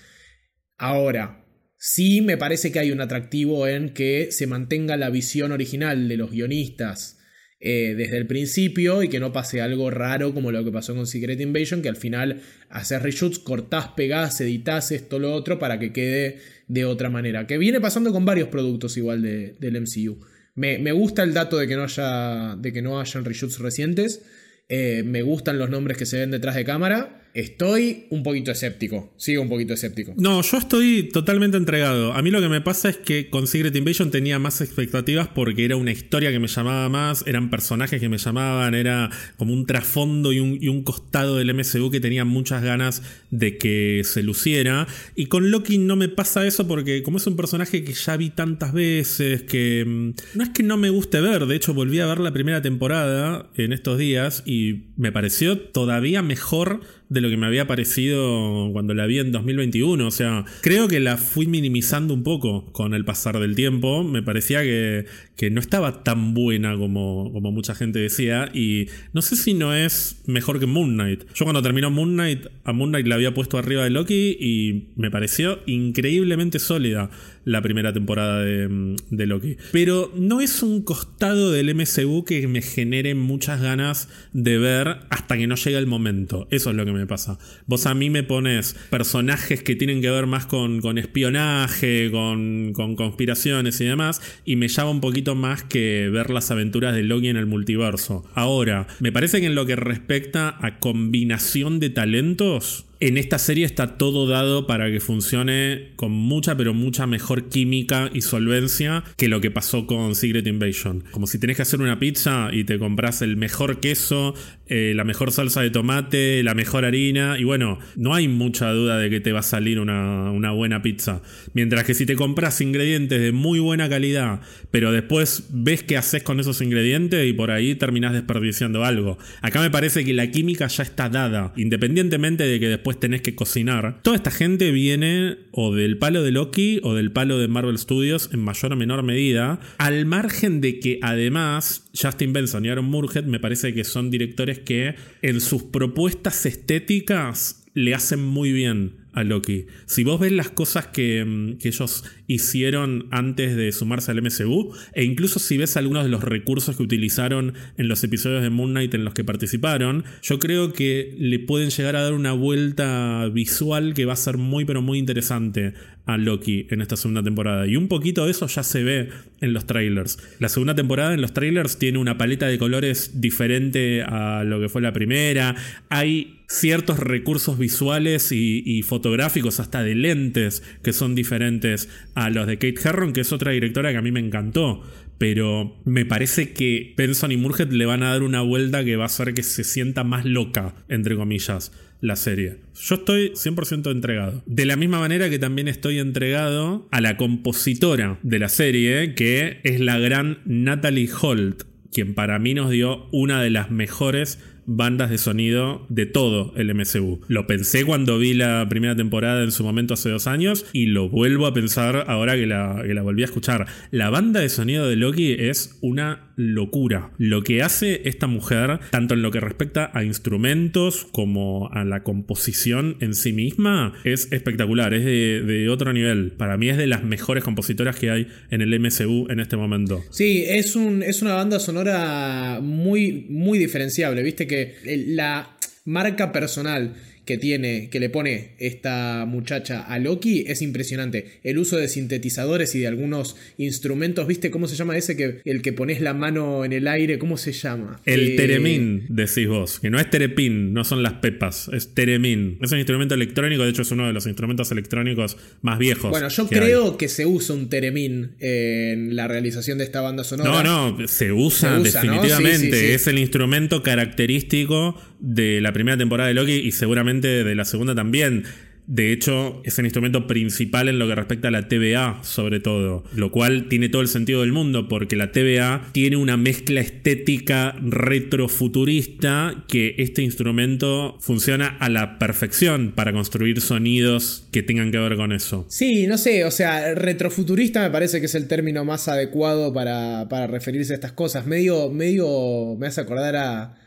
Ahora, sí me parece que hay un atractivo en que se mantenga la visión original de los guionistas eh, desde el principio y que no pase algo raro como lo que pasó con Secret Invasion, que al final haces reshoots, cortás, pegás, editas esto, lo otro, para que quede de otra manera. Que viene pasando con varios productos igual del MCU. Me, me, gusta el dato de que no, haya, de que no hayan reshoots recientes. Eh, me gustan los nombres que se ven detrás de cámara. Estoy un poquito escéptico. Sigo un poquito escéptico. No, yo estoy totalmente entregado. A mí lo que me pasa es que con Secret Invasion tenía más expectativas porque era una historia que me llamaba más, eran personajes que me llamaban, era como un trasfondo y un, costado del MCU que tenía muchas ganas de que se luciera. Y con Loki no me pasa eso porque como es un personaje que ya vi tantas veces, que mm, no es que no me guste ver, de hecho volví a ver la primera temporada en estos días y me pareció todavía mejor de lo que me había parecido cuando la vi en 2021. O sea, creo que la fui minimizando un poco con el pasar del tiempo. Me parecía que, que no estaba tan buena como, como mucha gente decía. Y no sé si no es mejor que Moon Knight. Yo cuando terminó Moon Knight, a Moon Knight la había puesto arriba de Loki y me pareció increíblemente sólida la primera temporada de, Loki. Pero no es un costado del MCU que me genere muchas ganas de ver hasta que no llegue el momento. Eso es lo que me pasa. Vos a mí me pones personajes que tienen que ver más con, con espionaje, con, con, conspiraciones y demás, y me llama un poquito más que ver las aventuras de Loki en el multiverso. Ahora, me parece que en lo que respecta a combinación de talentos, en esta serie está todo dado para que funcione con mucha, pero mucha mejor química y solvencia que lo que pasó con Secret Invasion. Como si tenés que hacer una pizza y te compras el mejor queso, eh, la mejor salsa de tomate, la mejor harina, y bueno, no hay mucha duda de que te va a salir una, una buena pizza. Mientras que si te compras ingredientes de muy buena calidad, pero después ves qué haces con esos ingredientes y por ahí terminás desperdiciando algo. Acá me parece que la química ya está dada, independientemente de que después tenés que cocinar. Toda esta gente viene o del palo de Loki o del palo de Marvel Studios en mayor o menor medida, al margen de que además Justin Benson y Aaron Murhead me parece que son directores que en sus propuestas estéticas le hacen muy bien a Loki. Si vos ves las cosas que, mm, que, ellos hicieron antes de sumarse al MCU, e incluso si ves algunos de los recursos que utilizaron en los episodios de Moon Knight en los que participaron, yo creo que le pueden llegar a dar una vuelta visual que va a ser muy pero muy interesante a Loki en esta segunda temporada. Y un poquito de eso ya se ve en los trailers. La segunda temporada en los trailers tiene una paleta de colores diferente a lo que fue la primera. Hay ciertos recursos visuales y, fotográficos, hasta de lentes, que son diferentes a los de Kate Herron, que es otra directora que a mí me encantó. pero me parece que Benson y Murget le van a dar una vuelta que va a hacer que se sienta más loca, entre comillas la serie. Yo estoy 100% entregado. De la misma manera que también estoy entregado a la compositora de la serie, que es la gran Natalie Holt, quien para mí nos dio una de las mejores bandas de sonido de todo el MCU. Lo pensé cuando vi la primera temporada en su momento hace dos años y lo vuelvo a pensar ahora que la, que la volví a escuchar. La banda de sonido de Loki es una locura. Lo que hace esta mujer, tanto en lo que respecta a instrumentos como a la composición en sí misma, es espectacular, es de, otro nivel. Para mí es de las mejores compositoras que hay en el MCU en este momento. Sí, es, es una banda sonora muy, muy diferenciable, viste que la marca personal que tiene, que le pone esta muchacha a Loki es impresionante. El uso de sintetizadores y de algunos instrumentos, ¿viste cómo se llama ese que el que pones la mano en el aire? ¿Cómo se llama? El eh, teremín, decís vos, que no es terepín, no son las pepas, es teremín. Es un instrumento electrónico, de hecho es uno de los instrumentos electrónicos más viejos. Bueno, yo creo que se usa un teremín en la realización de esta banda sonora. No, no, se usa, definitivamente. Es el instrumento característico de la primera temporada de Loki y seguramente de la segunda también. De hecho, es el instrumento principal en lo que respecta a la TVA, sobre todo. Lo cual tiene todo el sentido del mundo, porque la TVA tiene una mezcla estética retrofuturista que este instrumento funciona a la perfección para construir sonidos que tengan que ver con eso. Sí, no sé, o sea, retrofuturista me parece que es el término más adecuado para, para referirse a estas cosas. Medio, medio me hace acordar a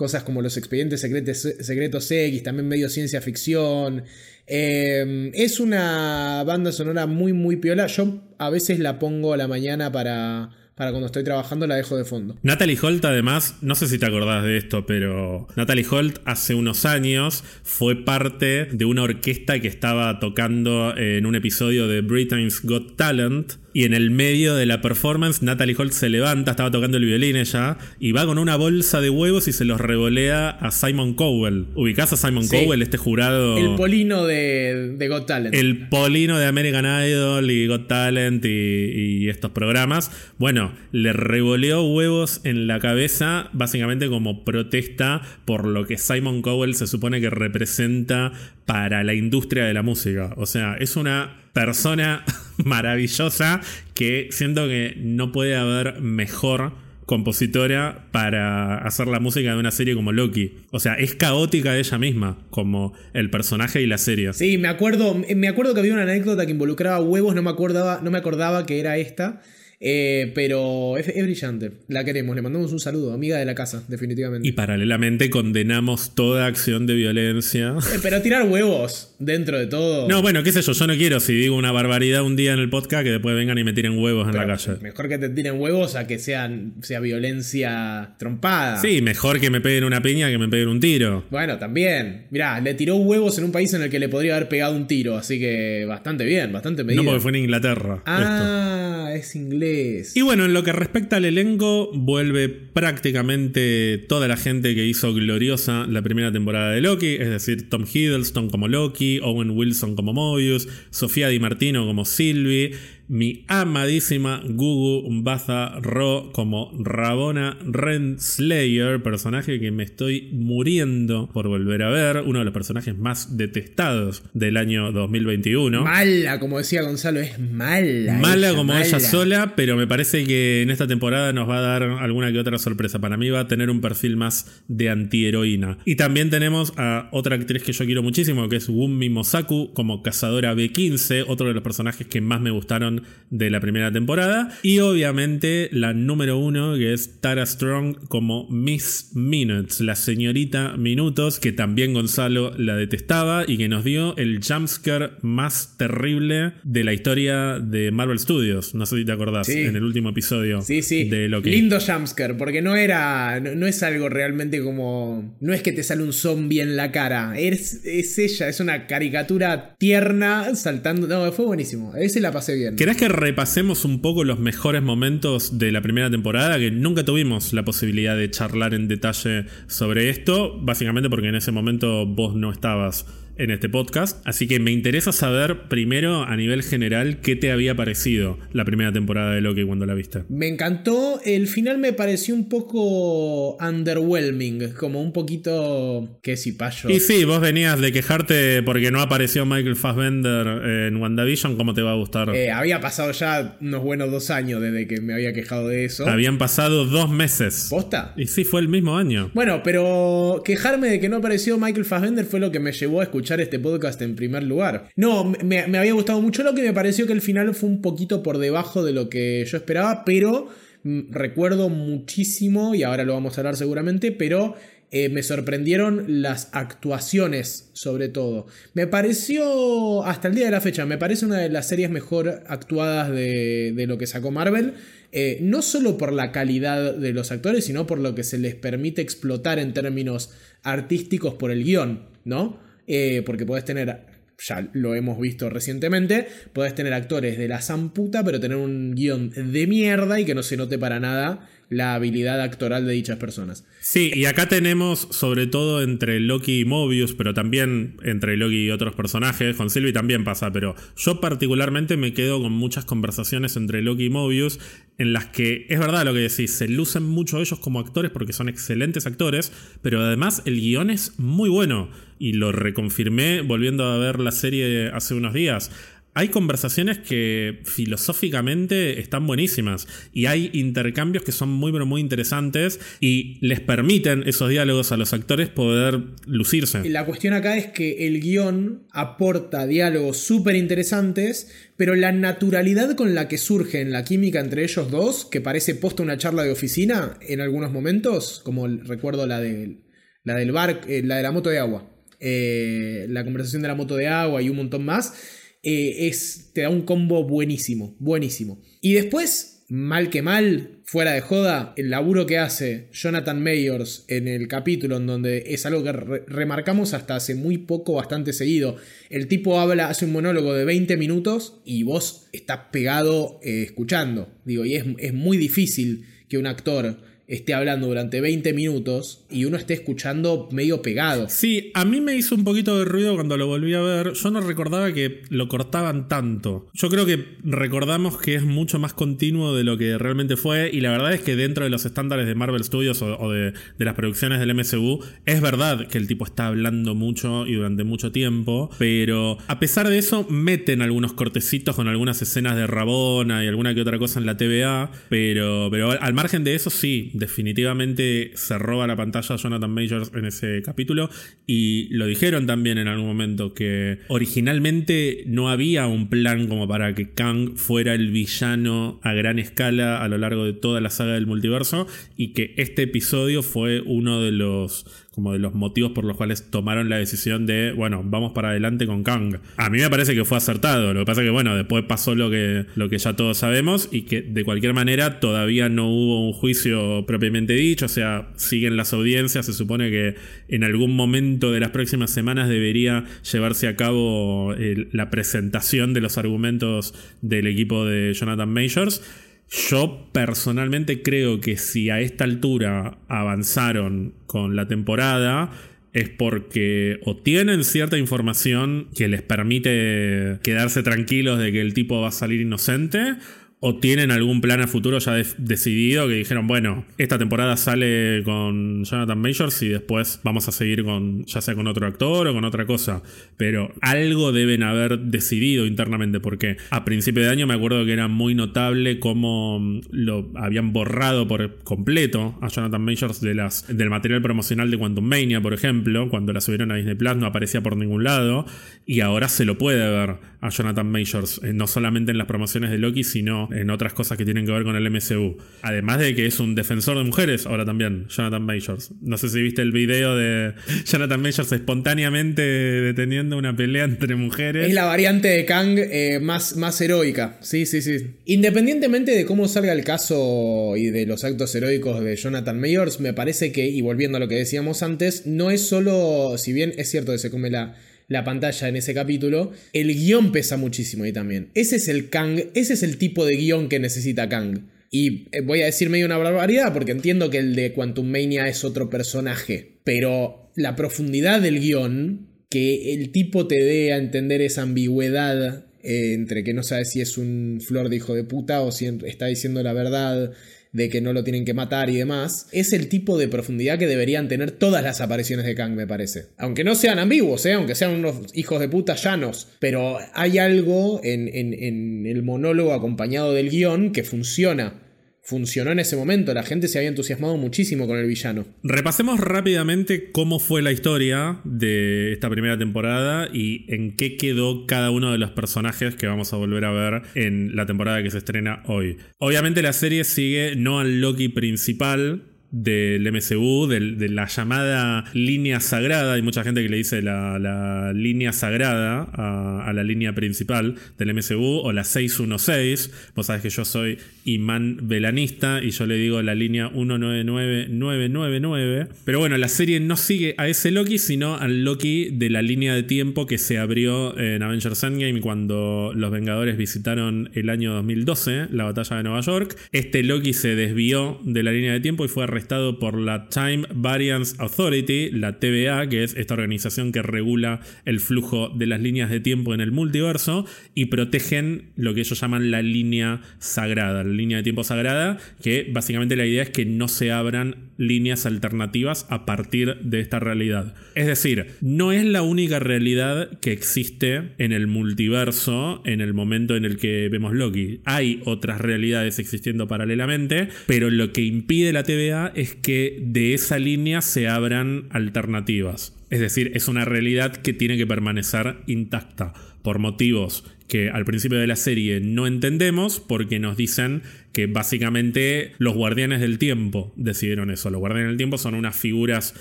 cosas como los expedientes secretos, secretos X, también medio ciencia ficción. Eh, es una banda sonora muy, muy piola. Yo a veces la pongo a la mañana para, para cuando estoy trabajando la dejo de fondo. Natalie Holt, además, no sé si te acordás de esto, pero Natalie Holt hace unos años fue parte de una orquesta que estaba tocando en un episodio de Britain's Got Talent y en el medio de la performance, Natalie Holt se levanta, estaba tocando el violín ella, y va con una bolsa de huevos y se los revolea a Simon Cowell. ¿Ubicás a Simon Cowell, este jurado? El polino de, Got Talent. El polino de American Idol y Got Talent y, estos programas. Bueno, le revoleó huevos en la cabeza, básicamente como protesta por lo que Simon Cowell se supone que representa para la industria de la música. O sea, es una persona [LAUGHS] maravillosa que siento que no puede haber mejor compositora para hacer la música de una serie como Loki. O sea, es caótica ella misma, como el personaje y la serie. Sí, me acuerdo, me acuerdo que había una anécdota que involucraba huevos, no me acordaba, no me acordaba que era esta. Eh, pero es, brillante, la queremos, le mandamos un saludo, amiga de la casa, definitivamente. Y paralelamente condenamos toda acción de violencia. Eh, pero tirar huevos dentro de todo. No, bueno, qué sé yo, yo no quiero si digo una barbaridad un día en el podcast que después vengan y me tiren huevos en la calle. Mejor que te tiren huevos a que sean, sea violencia trompada. Sí, mejor que me peguen una piña que me peguen un tiro. Bueno, también. Mirá, le tiró huevos en un país en el que le podría haber pegado un tiro, así que bastante bien, bastante medido. No, porque fue en Inglaterra. Ah, es inglés. Y bueno, en lo que respecta al elenco, vuelve prácticamente toda la gente que hizo gloriosa la primera temporada de Loki, es decir, Tom Hiddleston como Loki, Owen Wilson como Mobius, Sofía Di Martino como Sylvie, mi amadísima Gugu Baza Ro como Rabona Renslayer, personaje que me estoy muriendo por volver a ver, uno de los personajes más detestados del año 2021. Mala, como decía Gonzalo, es mala. Mala como ella sola, pero me parece que en esta temporada nos va a dar alguna que otra sorpresa. Para mí va a tener un perfil más de antiheroína. Y también tenemos a otra actriz que yo quiero muchísimo, que es Wunmi Mosaku como cazadora B15, otro de los personajes que más me gustaron de la primera temporada. Y obviamente la número uno, que es Tara Strong como Miss Minutes, la señorita Minutos, que también Gonzalo la detestaba y que nos dio el jumpscare más terrible de la historia de Marvel Studios. No sé si te acordás, en el último episodio. Sí, sí. De lo que... Lindo jumpscare, porque no era. No, es algo realmente como. No es que te sale un zombie en la cara. Es, es ella, es una caricatura tierna saltando. No, fue buenísimo. A ese la pasé bien. ¿Querés que repasemos un poco los mejores momentos de la primera temporada? Que nunca tuvimos la posibilidad de charlar en detalle sobre esto, básicamente porque en ese momento vos no estabas en este podcast. Así que me interesa saber primero a nivel general qué te había parecido la primera temporada de Loki cuando la viste. Me encantó, el final me pareció un poco underwhelming, como un poquito que si payo. Y sí, vos venías de quejarte porque no apareció Michael Fassbender en WandaVision, ¿cómo te va a gustar? Eh, había pasado ya unos buenos dos años desde que me había quejado de eso. Habían pasado dos meses. ¿Posta? Y sí, fue el mismo año. Bueno, pero quejarme de que no apareció Michael Fassbender fue lo que me llevó a escuchar este podcast en primer lugar. No, me, había gustado mucho lo que me pareció que el final fue un poquito por debajo de lo que yo esperaba, pero mm, recuerdo muchísimo, y ahora lo vamos a hablar seguramente, pero eh, me sorprendieron las actuaciones, sobre todo. Me pareció, hasta el día de la fecha, me parece una de las series mejor actuadas de, de lo que sacó Marvel. Eh, no solo por la calidad de los actores, sino por lo que se les permite explotar en términos artísticos por el guion, ¿no? Eh, porque podés tener, ya lo hemos visto recientemente, podés tener actores de la zamputa, pero tener un guion de mierda y que no se note para nada la habilidad actoral de dichas personas. Sí, y acá tenemos, sobre todo entre Loki y Mobius, pero también entre Loki y otros personajes, con Sylvie también pasa, pero yo particularmente me quedo con muchas conversaciones entre Loki y Mobius en las que es verdad lo que decís, se lucen mucho ellos como actores porque son excelentes actores, pero además el guion es muy bueno y lo reconfirmé volviendo a ver la serie hace unos días hay conversaciones que filosóficamente están buenísimas y hay intercambios que son muy pero muy interesantes y les permiten esos diálogos a los actores poder lucirse. La cuestión acá es que el guion aporta diálogos súper interesantes, pero la naturalidad con la que surge en la química entre ellos dos, que parece posta una charla de oficina en algunos momentos, como recuerdo la, de, la del bar, eh, la de la moto de agua, eh, la conversación de la moto de agua y un montón más eh, es, te da un combo buenísimo, buenísimo. Y después, mal que mal, fuera de joda, el laburo que hace Jonathan Mayors en el capítulo en donde es algo que remarcamos hasta hace muy poco, bastante seguido. El tipo habla, hace un monólogo de 20 minutos y vos estás pegado eh, escuchando. Digo, y es, es muy difícil que un actor esté hablando durante 20 minutos y uno esté escuchando medio pegado. Sí, a mí me hizo un poquito de ruido cuando lo volví a ver. Yo no recordaba que lo cortaban tanto. Yo creo que recordamos que es mucho más continuo de lo que realmente fue y la verdad es que dentro de los estándares de Marvel Studios o, de, de, las producciones del MCU es verdad que el tipo está hablando mucho y durante mucho tiempo, pero a pesar de eso meten algunos cortecitos con algunas escenas de Rabona y alguna que otra cosa en la TVA, pero, pero al margen de eso sí, definitivamente se roba la pantalla a Jonathan Majors en ese capítulo. Y lo dijeron también en algún momento que originalmente no había un plan como para que Kang fuera el villano a gran escala a lo largo de toda la saga del multiverso y que este episodio fue uno de los como de los motivos por los cuales tomaron la decisión de, bueno, vamos para adelante con Kang. A mí me parece que fue acertado, lo que pasa que, bueno, después pasó lo que, lo que ya todos sabemos y que de cualquier manera todavía no hubo un juicio propiamente dicho, o sea, siguen las audiencias, se supone que en algún momento de las próximas semanas debería llevarse a cabo la presentación de los argumentos del equipo de Jonathan Majors. Yo personalmente creo que si a esta altura avanzaron con la temporada es porque o tienen cierta información que les permite quedarse tranquilos de que el tipo va a salir inocente o tienen algún plan a futuro ya decidido que dijeron, bueno, esta temporada sale con Jonathan Majors y después vamos a seguir con, ya sea con otro actor o con otra cosa. Pero algo deben haber decidido internamente, porque a principio de año me acuerdo que era muy notable cómo mm, lo habían borrado por completo a Jonathan Majors de las, del material promocional de Quantum Mania, por ejemplo, cuando la subieron a Disney Plus no aparecía por ningún lado, y ahora se lo puede ver a Jonathan Majors, eh, no solamente en las promociones de Loki, sino en otras cosas que tienen que ver con el MCU. Además de que es un defensor de mujeres, ahora también, Jonathan Majors. No sé si viste el video de [LAUGHS] Jonathan Majors espontáneamente deteniendo una pelea entre mujeres. Es la variante de Kang eh, más, más heroica. Sí, sí, sí. Independientemente de cómo salga el caso y de los actos heroicos de Jonathan Majors, me parece que, y volviendo a lo que decíamos antes, no es solo, si bien es cierto que se come la la pantalla en ese capítulo, el guion pesa muchísimo ahí también. Ese es el Kang, ese es el tipo de guion que necesita Kang. Y eh, voy a decir medio una barbaridad porque entiendo que el de Quantum Mania es otro personaje, pero la profundidad del guion que el tipo te dé a entender esa ambigüedad eh, entre que no sabes si es un flor de hijo de puta o si está diciendo la verdad de que no lo tienen que matar y demás, es el tipo de profundidad que deberían tener todas las apariciones de Kang, me parece. Aunque no sean ambiguos, ¿eh? aunque sean unos hijos de puta llanos, pero hay algo en, en el monólogo acompañado del guion que funciona funcionó en ese momento. La gente se había entusiasmado muchísimo con el villano. Repasemos rápidamente cómo fue la historia de esta primera temporada y en qué quedó cada uno de los personajes que vamos a volver a ver en la temporada que se estrena hoy. Obviamente la serie sigue no al Loki principal, del MCU, de, la llamada línea sagrada. Hay mucha gente que le dice la, línea sagrada a, la línea principal del MCU o la 616. Vos sabés que yo soy imán velanista y yo le digo la línea 199999. Pero bueno, la serie no sigue a ese Loki, sino al Loki de la línea de tiempo que se abrió en Avengers Endgame cuando los Vengadores visitaron el año 2012, la batalla de Nueva York. Este Loki se desvió de la línea de tiempo y fue estado por la Time Variance Authority, la TVA, que es esta organización que regula el flujo de las líneas de tiempo en el multiverso y protegen lo que ellos llaman la línea sagrada, la línea de tiempo sagrada, que básicamente la idea es que no se abran líneas alternativas a partir de esta realidad. Es decir, no es la única realidad que existe en el multiverso en el momento en el que vemos Loki. Hay otras realidades existiendo paralelamente, pero lo que impide la TVA es que de esa línea se abran alternativas. Es decir, es una realidad que tiene que permanecer intacta por motivos que al principio de la serie no entendemos porque nos dicen que básicamente los guardianes del tiempo decidieron eso. Los guardianes del tiempo son unas figuras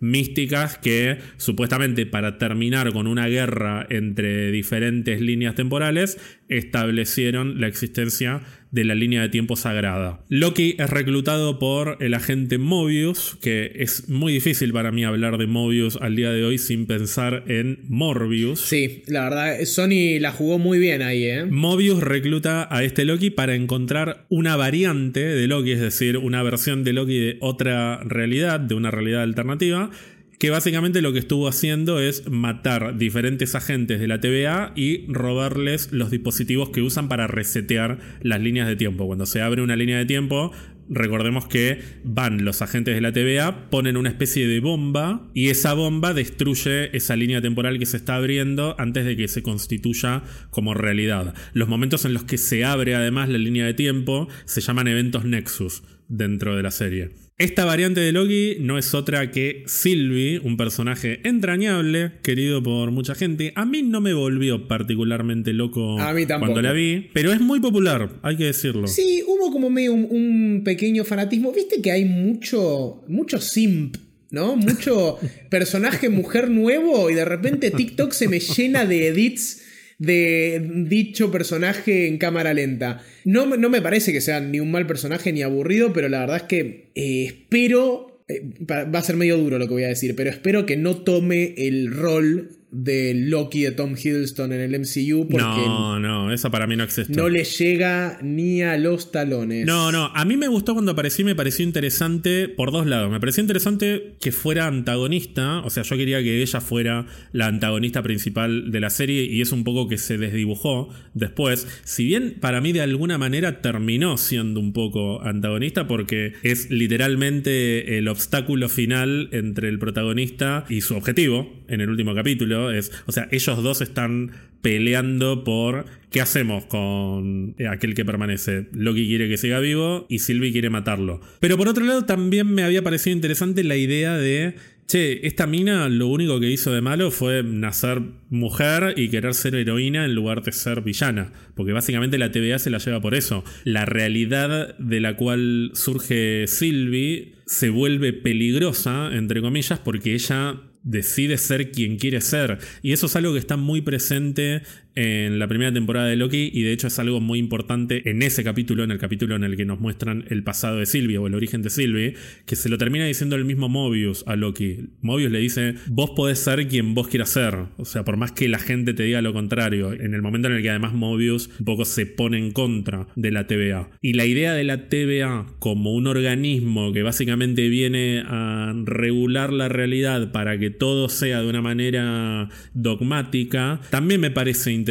místicas que supuestamente para terminar con una guerra entre diferentes líneas temporales establecieron la existencia de la línea de tiempo sagrada. Loki es reclutado por el agente Mobius, que es muy difícil para mí hablar de Mobius al día de hoy sin pensar en Morbius. Sí, la verdad, Sony la jugó muy bien ahí, ¿eh? Mobius recluta a este Loki para encontrar una variante de Loki, es decir, una versión de Loki de otra realidad, de una realidad alternativa que básicamente lo que estuvo haciendo es matar diferentes agentes de la TVA y robarles los dispositivos que usan para resetear las líneas de tiempo. Cuando se abre una línea de tiempo, recordemos que van los agentes de la TVA, ponen una especie de bomba y esa bomba destruye esa línea temporal que se está abriendo antes de que se constituya como realidad. Los momentos en los que se abre además la línea de tiempo se llaman eventos Nexus dentro de la serie. Esta variante de Loki no es otra que Sylvie, un personaje entrañable, querido por mucha gente. A mí no me volvió particularmente loco cuando la vi, pero es muy popular, hay que decirlo. Sí, hubo como medio un, pequeño fanatismo. Viste que hay mucho, mucho simp ¿no? Mucho [LAUGHS] personaje mujer nuevo y de repente TikTok se me llena de edits de dicho personaje en cámara lenta. No, no me parece que sea ni un mal personaje ni aburrido, pero la verdad es que eh, espero eh, va a ser medio duro lo que voy a decir, pero espero que no tome el rol de Loki de Tom Hiddleston en el MCU porque no, no, esa para mí no existe. No le llega ni a los talones. No, no, a mí me gustó cuando apareció y me pareció interesante por dos lados. Me pareció interesante que fuera antagonista, o sea, yo quería que ella fuera la antagonista principal de la serie y es un poco que se desdibujó después. Si bien para mí de alguna manera terminó siendo un poco antagonista porque es literalmente el obstáculo final entre el protagonista y su objetivo en el último capítulo es, o sea, ellos dos están peleando por qué hacemos con aquel que permanece. Loki quiere que siga vivo y Sylvie quiere matarlo. Pero por otro lado también me había parecido interesante la idea de che, esta mina lo único que hizo de malo fue nacer mujer y querer ser heroína en lugar de ser villana, porque básicamente la TVA se la lleva por eso. La realidad de la cual surge Sylvie se vuelve peligrosa, entre comillas, porque ella decide ser quien quiere ser. Y eso es algo que está muy presente en la primera temporada de Loki y de hecho es algo muy importante en ese capítulo, en el capítulo en el que nos muestran el pasado de Sylvie o el origen de Sylvie, que se lo termina diciendo el mismo Mobius a Loki. Mobius le dice, vos podés ser quien vos quieras ser, o sea, por más que la gente te diga lo contrario, en el momento en el que además Mobius un poco se pone en contra de la TVA. Y la idea de la TVA como un organismo que básicamente viene a regular la realidad para que todo sea de una manera dogmática, también me parece interesante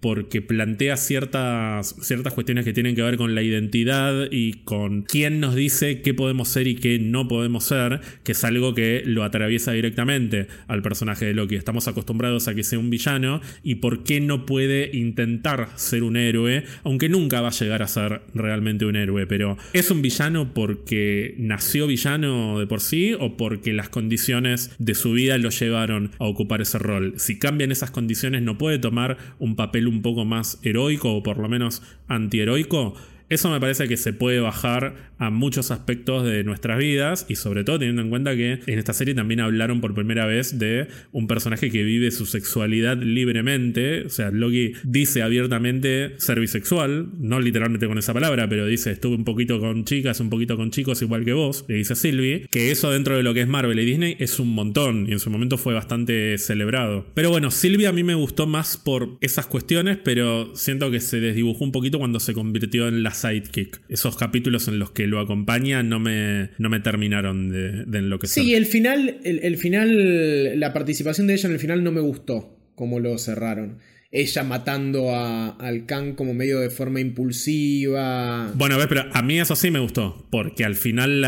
porque plantea ciertas, ciertas cuestiones que tienen que ver con la identidad y con quién nos dice qué podemos ser y qué no podemos ser, que es algo que lo atraviesa directamente al personaje de Loki. Estamos acostumbrados a que sea un villano y por qué no puede intentar ser un héroe, aunque nunca va a llegar a ser realmente un héroe, pero es un villano porque nació villano de por sí o porque las condiciones de su vida lo llevaron a ocupar ese rol. Si cambian esas condiciones no puede tomar un papel un poco más heroico o por lo menos antiheroico. Eso me parece que se puede bajar a muchos aspectos de nuestras vidas y sobre todo teniendo en cuenta que en esta serie también hablaron por primera vez de un personaje que vive su sexualidad libremente. O sea, Loki dice abiertamente ser bisexual, no literalmente con esa palabra, pero dice estuve un poquito con chicas, un poquito con chicos igual que vos, le dice a Sylvie, que eso dentro de lo que es Marvel y Disney es un montón y en su momento fue bastante celebrado. Pero bueno, Sylvie a mí me gustó más por esas cuestiones, pero siento que se desdibujó un poquito cuando se convirtió en la sidekick. Esos capítulos en los que lo acompaña no me, no me terminaron de, de enloquecer. Sí, el final, el, final, la participación de ella en el final no me gustó, como lo cerraron ella matando a, al Khan como medio de forma impulsiva. Bueno, ves, pero a mí eso sí me gustó, porque al final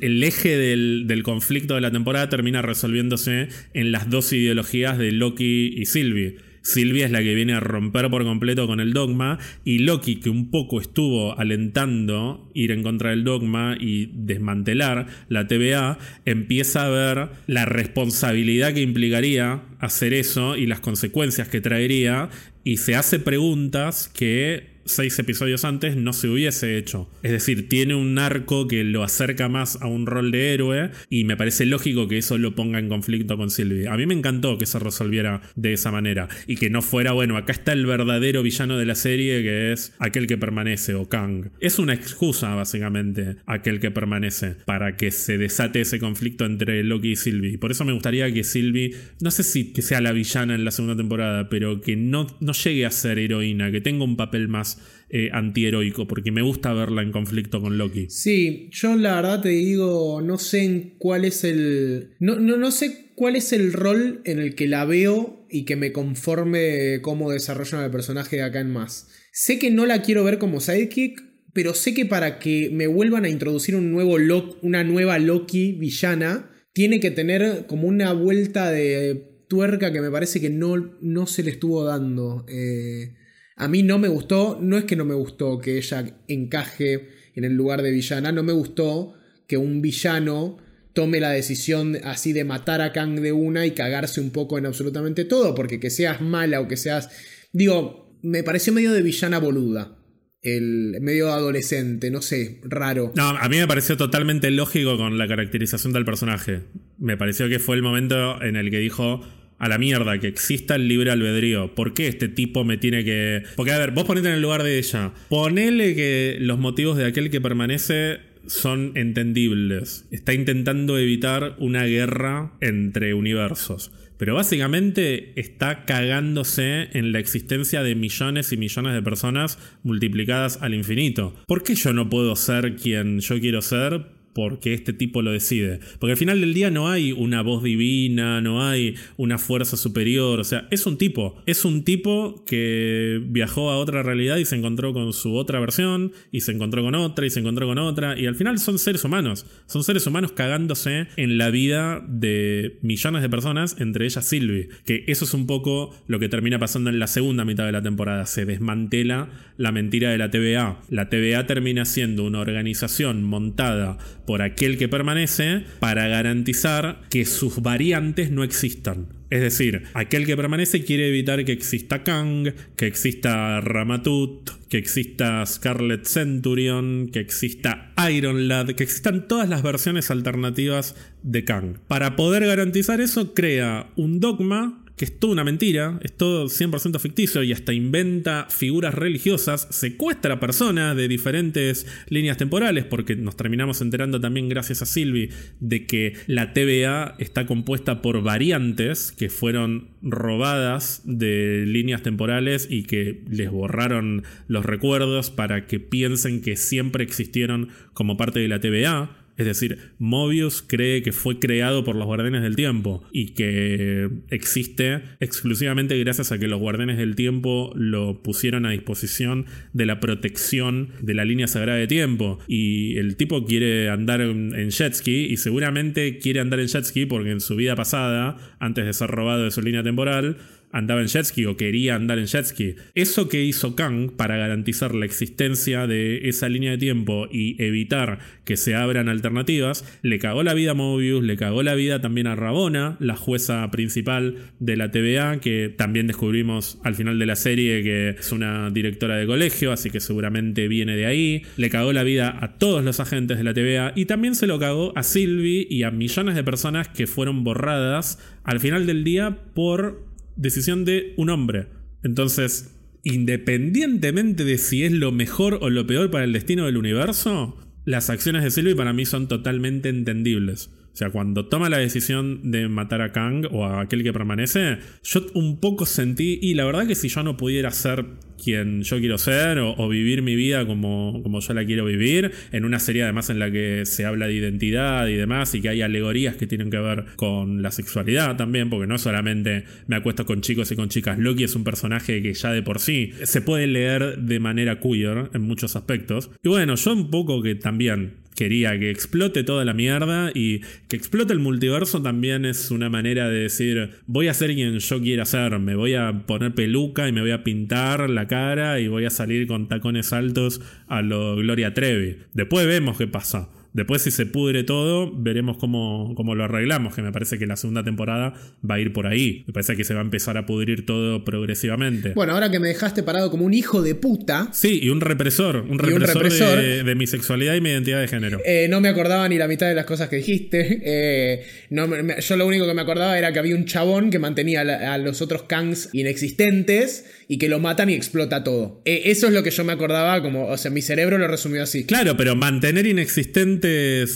el eje del, del, conflicto de la temporada termina resolviéndose en las dos ideologías de Loki y Sylvie. Silvia es la que viene a romper por completo con el dogma y Loki, que un poco estuvo alentando ir en contra del dogma y desmantelar la TVA, empieza a ver la responsabilidad que implicaría hacer eso y las consecuencias que traería y se hace preguntas que seis episodios antes no se hubiese hecho. Es decir, tiene un arco que lo acerca más a un rol de héroe y me parece lógico que eso lo ponga en conflicto con Sylvie. A mí me encantó que se resolviera de esa manera y que no fuera, bueno, acá está el verdadero villano de la serie que es aquel que permanece o Kang. Es una excusa básicamente aquel que permanece para que se desate ese conflicto entre Loki y Sylvie. Por eso me gustaría que Sylvie, no sé si que sea la villana en la segunda temporada, pero que no, no llegue a ser heroína, que tenga un papel más eh, antiheroico, porque me gusta verla en conflicto con Loki. Sí, yo la verdad te digo, no sé en cuál es el. No, no, no sé cuál es el rol en el que la veo y que me conforme cómo desarrollan el personaje de acá en más. Sé que no la quiero ver como sidekick, pero sé que para que me vuelvan a introducir un nuevo una nueva Loki villana, tiene que tener como una vuelta de tuerca que me parece que no, no se le estuvo dando. Eh, a mí no me gustó, no es que no me gustó que ella encaje en el lugar de villana, no me gustó que un villano tome la decisión así de matar a Kang de una y cagarse un poco en absolutamente todo, porque que seas mala o que seas... Digo, me pareció medio de villana boluda. El medio adolescente, no sé, raro. No, a mí me pareció totalmente lógico con la caracterización del personaje. Me pareció que fue el momento en el que dijo, a la mierda que exista el libre albedrío. ¿Por qué este tipo me tiene que.? Porque, a ver, vos ponete en el lugar de ella. Ponele que los motivos de aquel que permanece son entendibles. Está intentando evitar una guerra entre universos. Pero básicamente está cagándose en la existencia de millones y millones de personas multiplicadas al infinito. ¿Por qué yo no puedo ser quien yo quiero ser? Porque este tipo lo decide. Porque al final del día no hay una voz divina, no hay una fuerza superior, o sea, es un tipo, es un tipo que viajó a otra realidad y se encontró con su otra versión, y se encontró con otra, y se encontró con otra, y al final son seres humanos, son seres humanos cagándose en la vida de millones de personas, entre ellas Sylvie, que eso es un poco lo que termina pasando en la segunda mitad de la temporada, se desmantela la mentira de la TVA. La TVA termina siendo una organización montada por aquel que permanece para garantizar que sus variantes no existan. Es decir, aquel que permanece quiere evitar que exista Kang, que exista Ramatut, que exista Scarlet Centurion, que exista Iron Lad, que existan todas las versiones alternativas de Kang. Para poder garantizar eso, crea un dogma que es toda una mentira, es todo 100% ficticio y hasta inventa figuras religiosas, secuestra personas de diferentes líneas temporales, porque nos terminamos enterando también gracias a Sylvie de que la TVA está compuesta por variantes que fueron robadas de líneas temporales y que les borraron los recuerdos para que piensen que siempre existieron como parte de la TVA. Es decir, Mobius cree que fue creado por los Guardianes del Tiempo y que existe exclusivamente gracias a que los Guardianes del Tiempo lo pusieron a disposición de la protección de la línea sagrada de tiempo. Y el tipo quiere andar en jet ski y seguramente quiere andar en jet ski porque en su vida pasada, antes de ser robado de su línea temporal, andaba en jetski o quería andar en jetski. Eso que hizo Kang para garantizar la existencia de esa línea de tiempo y evitar que se abran alternativas, le cagó la vida a Mobius, le cagó la vida también a Rabona, la jueza principal de la TVA, que también descubrimos al final de la serie que es una directora de colegio, así que seguramente viene de ahí. Le cagó la vida a todos los agentes de la TVA y también se lo cagó a Sylvie y a millones de personas que fueron borradas al final del día por decisión de un hombre. Entonces, independientemente de si es lo mejor o lo peor para el destino del universo, las acciones de Sylvie para mí son totalmente entendibles. O sea, cuando toma la decisión de matar a Kang o a aquel que permanece, yo un poco sentí, y la verdad que si yo no pudiera ser quien yo quiero ser o, vivir mi vida como, como yo la quiero vivir, en una serie además en la que se habla de identidad y demás, y que hay alegorías que tienen que ver con la sexualidad también, porque no solamente me acuesto con chicos y con chicas, Loki es un personaje que ya de por sí se puede leer de manera queer en muchos aspectos. Y bueno, yo un poco que también quería que explote toda la mierda y que explote el multiverso también es una manera de decir voy a ser quien yo quiera ser, me voy a poner peluca y me voy a pintar la cara y voy a salir con tacones altos a lo Gloria Trevi. Después vemos qué pasa. Después, si se pudre todo, veremos cómo, cómo, lo arreglamos, que me parece que la segunda temporada va a ir por ahí. Me parece que se va a empezar a pudrir todo progresivamente. Bueno, ahora que me dejaste parado como un hijo de puta. Sí, y un represor. Un represor, De, mi sexualidad y mi identidad de género. Eh, no me acordaba ni la mitad de las cosas que dijiste. [LAUGHS] Eh, no, yo lo único que me acordaba era que había un chabón que mantenía a, los otros Kangs inexistentes y que lo matan y explota todo. Eh, eso es lo que yo me acordaba, como, o sea, mi cerebro lo resumió así. Claro, pero mantener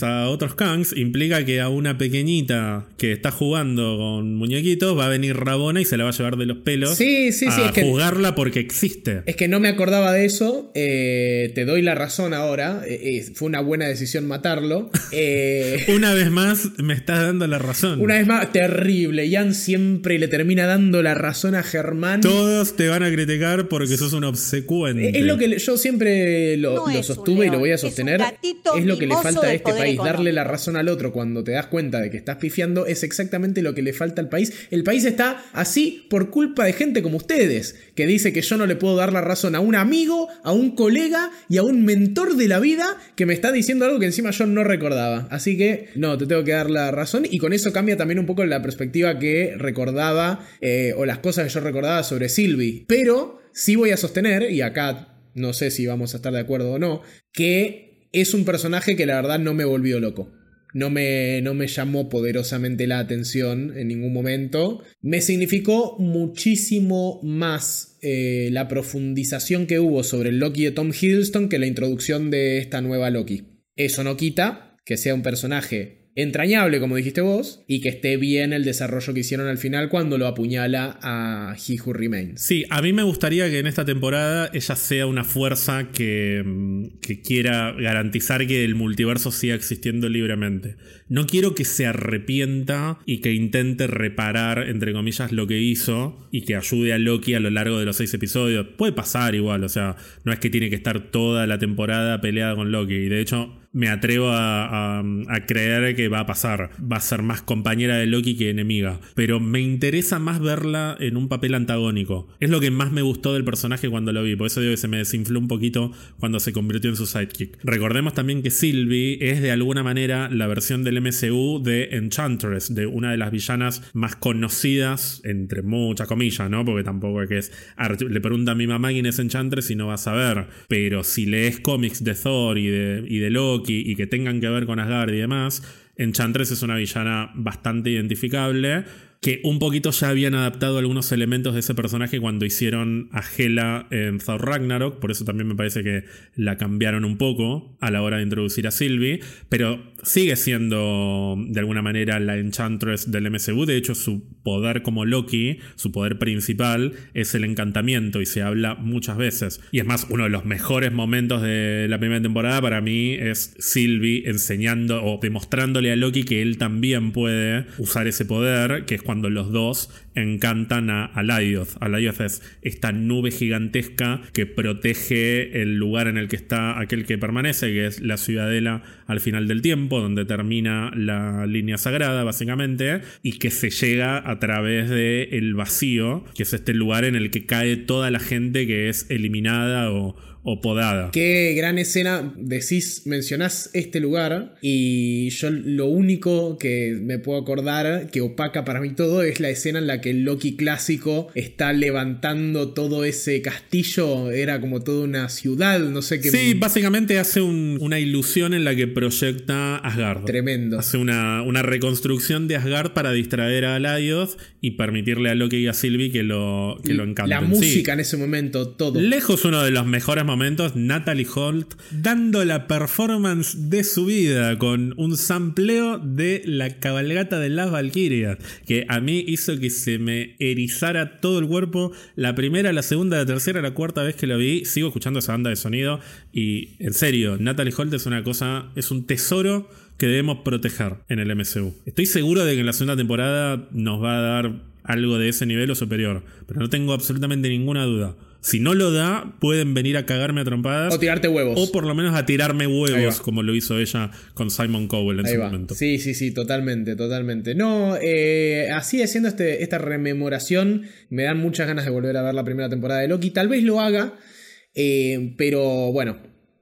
a otros Kangs implica que a una pequeñita que está jugando con muñequitos va a venir Rabona y se la va a llevar de los pelos sí, sí, sí, a jugarla porque existe. Es que no me acordaba de eso, eh, te doy la razón ahora, eh, fue una buena decisión matarlo. [LAUGHS] una vez más me estás dando la razón. Una vez más, terrible, Jan siempre le termina dando la razón a Germán. Todos te van a criticar porque sos un obsecuente. Es lo que yo siempre lo, sostuve y lo voy a sostener. Es, lo que le falta a este país. Darle la razón al otro cuando te das cuenta de que estás pifiando es exactamente lo que le falta al país. El país está así por culpa de gente como ustedes, que dice que yo no le puedo dar la razón a un amigo, a un colega y a un mentor de la vida que me está diciendo algo que encima yo no recordaba. Así que no, te tengo que dar la razón y con eso cambia también un poco la perspectiva que recordaba eh, o las cosas que yo recordaba sobre Sylvie. Pero sí voy a sostener, y acá no sé si vamos a estar de acuerdo o no, que es un personaje que la verdad no me volvió loco. No me, no me llamó poderosamente la atención en ningún momento. Me significó muchísimo más eh, la profundización que hubo sobre el Loki de Tom Hiddleston que la introducción de esta nueva Loki. Eso no quita que sea un personaje entrañable, como dijiste vos, y que esté bien el desarrollo que hicieron al final cuando lo apuñala a He Who Remains. Sí, a mí me gustaría que en esta temporada ella sea una fuerza que, mm, que quiera garantizar que el multiverso siga existiendo libremente. No quiero que se arrepienta y que intente reparar, entre comillas, lo que hizo y que ayude a Loki a lo largo de los seis episodios. Puede pasar igual, o sea, no es que tiene que estar toda la temporada peleada con Loki. Y de hecho, me atrevo a, creer que va a pasar. Va a ser más compañera de Loki que enemiga. Pero me interesa más verla en un papel antagónico. Es lo que más me gustó del personaje cuando lo vi. Por eso digo que se me desinfló un poquito cuando se convirtió en su sidekick. Recordemos también que Sylvie es de alguna manera la versión del MCU de Enchantress, de una de las villanas más conocidas, entre muchas comillas, ¿no? Porque tampoco es que es. Le pregunta a mi mamá quién es Enchantress y no va a saber. Pero si lees cómics de Thor y de, y de Loki y que tengan que ver con Asgard y demás, Enchantress es una villana bastante identificable que un poquito ya habían adaptado algunos elementos de ese personaje cuando hicieron a Hela en Thor Ragnarok, por eso también me parece que la cambiaron un poco a la hora de introducir a Sylvie, pero sigue siendo de alguna manera la Enchantress del MCU, de hecho su poder como Loki, su poder principal es el encantamiento y se habla muchas veces. Y es más, uno de los mejores momentos de la primera temporada para mí es Sylvie enseñando o demostrándole a Loki que él también puede usar ese poder, que es cuando los dos encantan a, a Lydioth. es esta nube gigantesca que protege el lugar en el que está aquel que permanece, que es la ciudadela al final del tiempo, donde termina la línea sagrada, básicamente, y que se llega a través del el vacío, que es este lugar en el que cae toda la gente que es eliminada o, o podada. Qué gran escena, decís, mencionás este lugar y yo lo único que me puedo acordar que opaca para mí todo es la escena en la que el Loki clásico está levantando todo ese castillo, era como toda una ciudad, no sé qué. Sí, básicamente hace una ilusión en la que proyecta Asgard. Tremendo. Hace una, una reconstrucción de Asgard para distraer a Laios y permitirle a Loki y a Sylvie que lo, que lo encanten. La música en ese momento, todo. Lejos uno de los mejores momentos, Natalie Holt dando la performance de su vida con un sampleo de la cabalgata de las Valkyrias, que a mí hizo que se me erizara todo el cuerpo. La primera, la segunda, la tercera, la cuarta vez que lo vi, sigo escuchando esa banda de sonido y en serio, Natalie Holt es una cosa, es un tesoro que debemos proteger en el MCU. Estoy seguro de que en la segunda temporada nos va a dar algo de ese nivel o superior, pero no tengo absolutamente ninguna duda. Si no lo da, pueden venir a cagarme a trompadas. O tirarte huevos. O por lo menos a tirarme huevos, como lo hizo ella con Simon Cowell en su momento. Sí, sí, sí, totalmente, totalmente. No, eh, así haciendo este, esta rememoración, me dan muchas ganas de volver a ver la primera temporada de Loki. Tal vez lo haga, eh, pero bueno,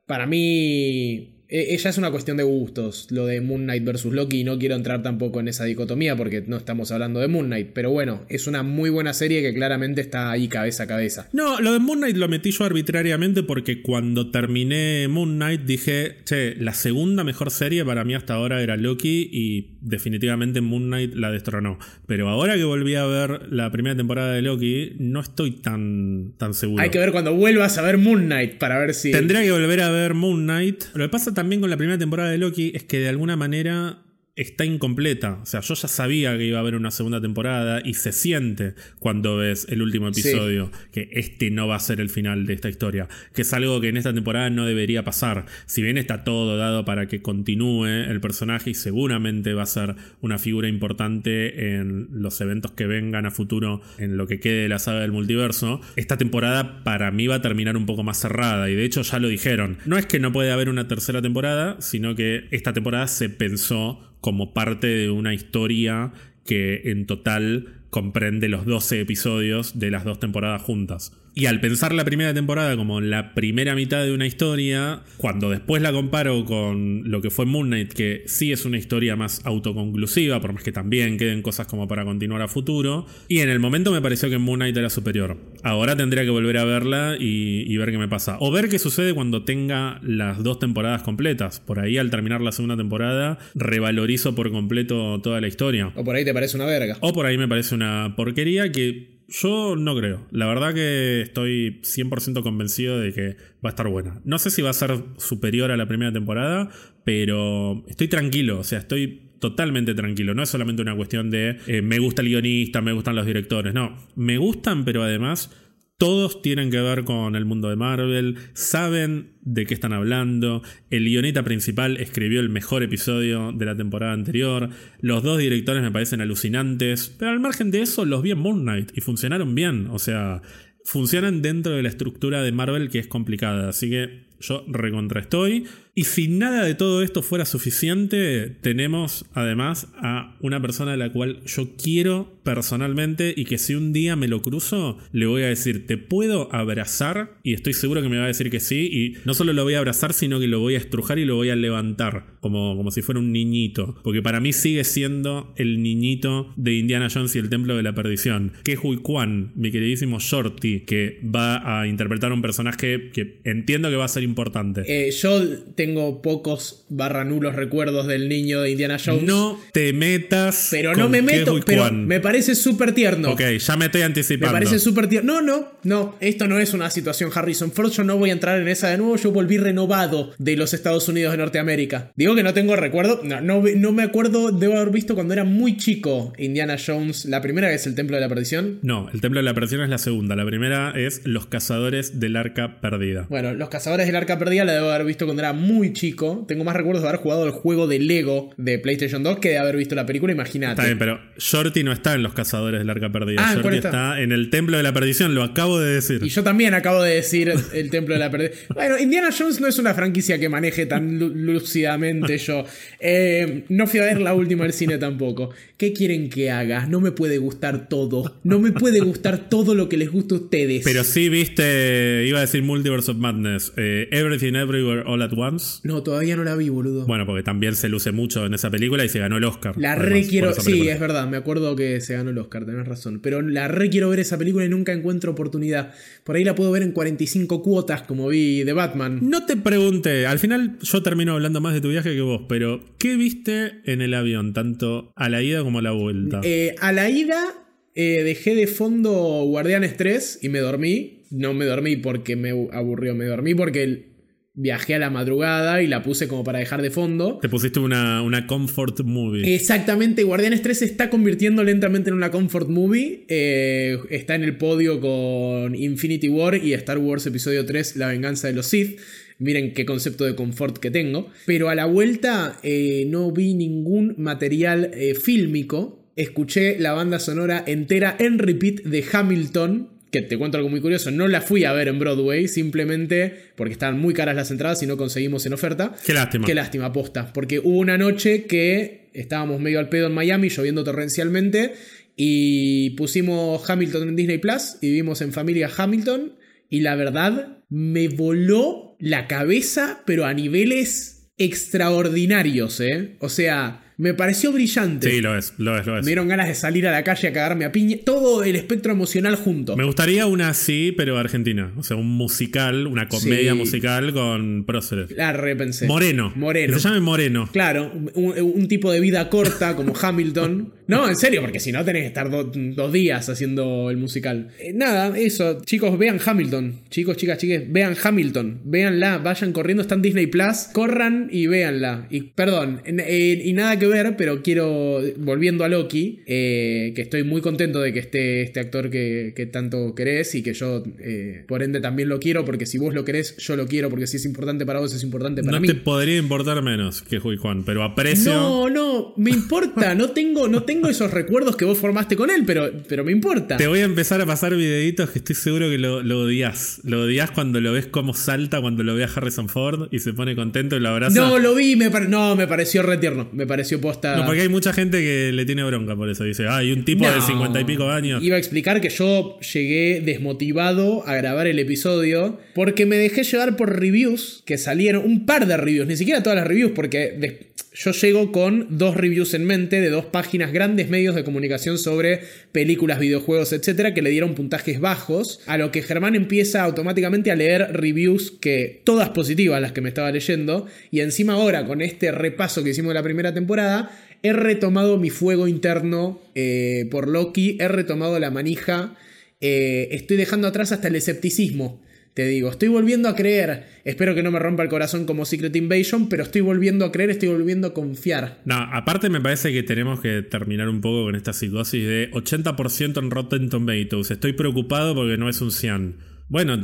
para mí ella e, es una cuestión de gustos, lo de Moon Knight versus Loki, y no quiero entrar tampoco en esa dicotomía porque no estamos hablando de Moon Knight, pero bueno, es una muy buena serie que claramente está ahí cabeza a cabeza. No, lo de Moon Knight lo metí yo arbitrariamente porque cuando terminé Moon Knight dije, che, la segunda mejor serie para mí hasta ahora era Loki y definitivamente Moon Knight la destronó. Pero ahora que volví a ver la primera temporada de Loki, no estoy tan, tan seguro. Hay que ver cuando vuelvas a ver Moon Knight para ver si... Tendría que volver a ver Moon Knight. Lo que pasa también con la primera temporada de Loki es que de alguna manera está incompleta. O sea, yo ya sabía que iba a haber una segunda temporada y se siente cuando ves el último episodio que este no va a ser el final de esta historia. Que es algo que en esta temporada no debería pasar. Si bien está todo dado para que continúe el personaje y seguramente va a ser una figura importante en los eventos que vengan a futuro en lo que quede de la saga del multiverso, esta temporada para mí va a terminar un poco más cerrada. Y de hecho ya lo dijeron. No es que no puede haber una tercera temporada, sino que esta temporada se pensó como parte de una historia que en total comprende los 12 episodios de las dos temporadas juntas. Y al pensar la primera temporada como la primera mitad de una historia, cuando después la comparo con lo que fue Moon Knight, que sí es una historia más autoconclusiva, por más que también queden cosas como para continuar a futuro, y en el momento me pareció que Moon Knight era superior. Ahora tendría que volver a verla y, y ver qué me pasa. O ver qué sucede cuando tenga las dos temporadas completas. Por ahí al terminar la segunda temporada, revalorizo por completo toda la historia. O por ahí te parece una verga. O por ahí me parece una porquería que yo no creo. La verdad que estoy 100% convencido de que va a estar buena. No sé si va a ser superior a la primera temporada, pero estoy tranquilo. O sea, estoy totalmente tranquilo. No es solamente una cuestión de eh, me gusta el guionista, me gustan los directores. No, me gustan, pero además todos tienen que ver con el mundo de Marvel, saben de qué están hablando, el guionista principal escribió el mejor episodio de la temporada anterior, los dos directores me parecen alucinantes, pero al margen de eso los vi en Moon Knight y funcionaron bien, o sea, funcionan dentro de la estructura de Marvel que es complicada, así que yo recontra estoy. Y si nada de todo esto fuera suficiente, tenemos además a una persona a la cual yo quiero personalmente y que si un día me lo cruzo, le voy a decir, ¿te puedo abrazar? Y estoy seguro que me va a decir que sí. Y no solo lo voy a abrazar, sino que lo voy a estrujar y lo voy a levantar, como, como si fuera un niñito. Porque para mí sigue siendo el niñito de Indiana Jones y el Templo de la Perdición. Que es Kwan, mi queridísimo Shorty, que va a interpretar un personaje que entiendo que va a ser importante. Eh, yo tengo pocos barra nulos recuerdos del niño de Indiana Jones. No te metas. Pero no me meto, pero me parece súper tierno. Ok, ya me estoy anticipando. Me parece súper tierno. No, no, no. Esto no es una situación Harrison Ford. Yo no voy a entrar en esa de nuevo. Yo volví renovado de los Estados Unidos de Norteamérica. Digo que no tengo recuerdo. No, no, no me acuerdo. Debo haber visto cuando era muy chico Indiana Jones. La primera vez el Templo de la Perdición. No, el Templo de la Perdición es la segunda. La primera es Los Cazadores del Arca Perdida. Bueno, Los Cazadores del Arca Perdida la debo haber visto cuando era muy chico. Tengo más recuerdos de haber jugado el juego de Lego de PlayStation 2 que de haber visto la película. Imagínate. Está bien, pero Shorty no está en Los Cazadores del Arca Perdida. Ah, Shorty está? en el Templo de la Perdición. Lo acabo de decir. Y yo también acabo de decir el Templo de la Perdición. [LAUGHS] Bueno, Indiana Jones no es una franquicia que maneje tan lúcidamente yo. Eh, no fui a ver la última del cine tampoco. ¿Qué quieren que haga? No me puede gustar todo. No me puede gustar todo lo que les gusta a ustedes. Pero sí viste, iba a decir Multiverse of Madness, eh, Everything Everywhere All at Once. No, todavía no la vi, boludo. Bueno, porque también se luce mucho en esa película y se ganó el Oscar. La re quiero, sí, es verdad, me acuerdo que se ganó el Oscar, tenés razón. Pero la re quiero ver esa película y nunca encuentro oportunidad. Por ahí la puedo ver en 45 cuotas, como vi de Batman. No te pregunté, al final yo termino hablando más de tu viaje que vos, pero ¿qué viste en el avión, tanto a la ida como a la vuelta? Eh, a la ida eh, dejé de fondo Guardianes 3 y me dormí. No me dormí porque me aburrió, me dormí porque viajé a la madrugada y la puse como para dejar de fondo. Te pusiste una, una comfort movie. Exactamente, Guardianes 3 se está convirtiendo lentamente en una comfort movie. Eh, está en el podio con Infinity War y Star Wars Episodio 3, La venganza de los Sith. Miren qué concepto de confort que tengo. Pero a la vuelta eh, no vi ningún material fílmico escuché la banda sonora entera en repeat de Hamilton, que te cuento algo muy curioso, no la fui a ver en Broadway, simplemente porque estaban muy caras las entradas y no conseguimos en oferta. Qué lástima. Qué lástima, posta. Porque hubo una noche que estábamos medio al pedo en Miami, lloviendo torrencialmente, y pusimos Hamilton en Disney Plus y vivimos en familia Hamilton, y la verdad me voló la cabeza, pero a niveles extraordinarios, ¿eh? O sea, me pareció brillante. Sí, lo es, lo es, lo es. Me dieron ganas de salir a la calle a cagarme a piña. Todo el espectro emocional junto. Me gustaría una así, pero argentina. O sea, un musical, una comedia musical con próceres. La repensé. Moreno. Moreno. Que se llame Moreno. Claro, un, tipo de vida corta como [LAUGHS] Hamilton. No, en serio, porque si no tenés que estar dos días haciendo el musical. Eh, nada, eso. Chicos, vean Hamilton. Chicos, chicas, chiques, vean Hamilton. Véanla, vayan corriendo, está en Disney Plus. Corran y véanla. Y perdón, y nada que ver, pero quiero, volviendo a Loki, eh, que estoy muy contento de que esté este actor que, tanto querés y que yo, eh, por ende, también lo quiero, porque si vos lo querés, yo lo quiero, porque si es importante para vos, es importante para mí. No te podría importar menos que Juan Juan, pero aprecio. No, no, me importa, no tengo, no tengo esos recuerdos que vos formaste con él, pero, pero me importa. Te voy a empezar a pasar videitos que estoy seguro que lo, lo odias. Lo odias cuando lo ves como salta, cuando lo ve a Harrison Ford y se pone contento y lo abraza. No, lo vi, me no, me pareció retierno, me pareció no, porque hay mucha gente que le tiene bronca por eso. Dice, ah, hay un tipo de cincuenta y pico años. Iba a explicar que yo llegué desmotivado a grabar el episodio porque me dejé llevar por reviews que salieron, un par de reviews, ni siquiera todas las reviews, porque yo llego con dos reviews en mente de dos páginas, grandes medios de comunicación sobre películas, videojuegos, etcétera, que le dieron puntajes bajos. A lo que Germán empieza automáticamente a leer reviews que, todas positivas las que me estaba leyendo, y encima ahora con este repaso que hicimos de la primera temporada, he retomado mi fuego interno eh, por Loki, he retomado la manija, eh, estoy dejando atrás hasta el escepticismo te digo, estoy volviendo a creer. Espero que no me rompa el corazón como Secret Invasion, pero estoy volviendo a creer, estoy volviendo a confiar. No, aparte me parece que tenemos que terminar un poco con esta psicosis de 80% en Rotten Tomatoes. Estoy preocupado porque no es un cian. Bueno,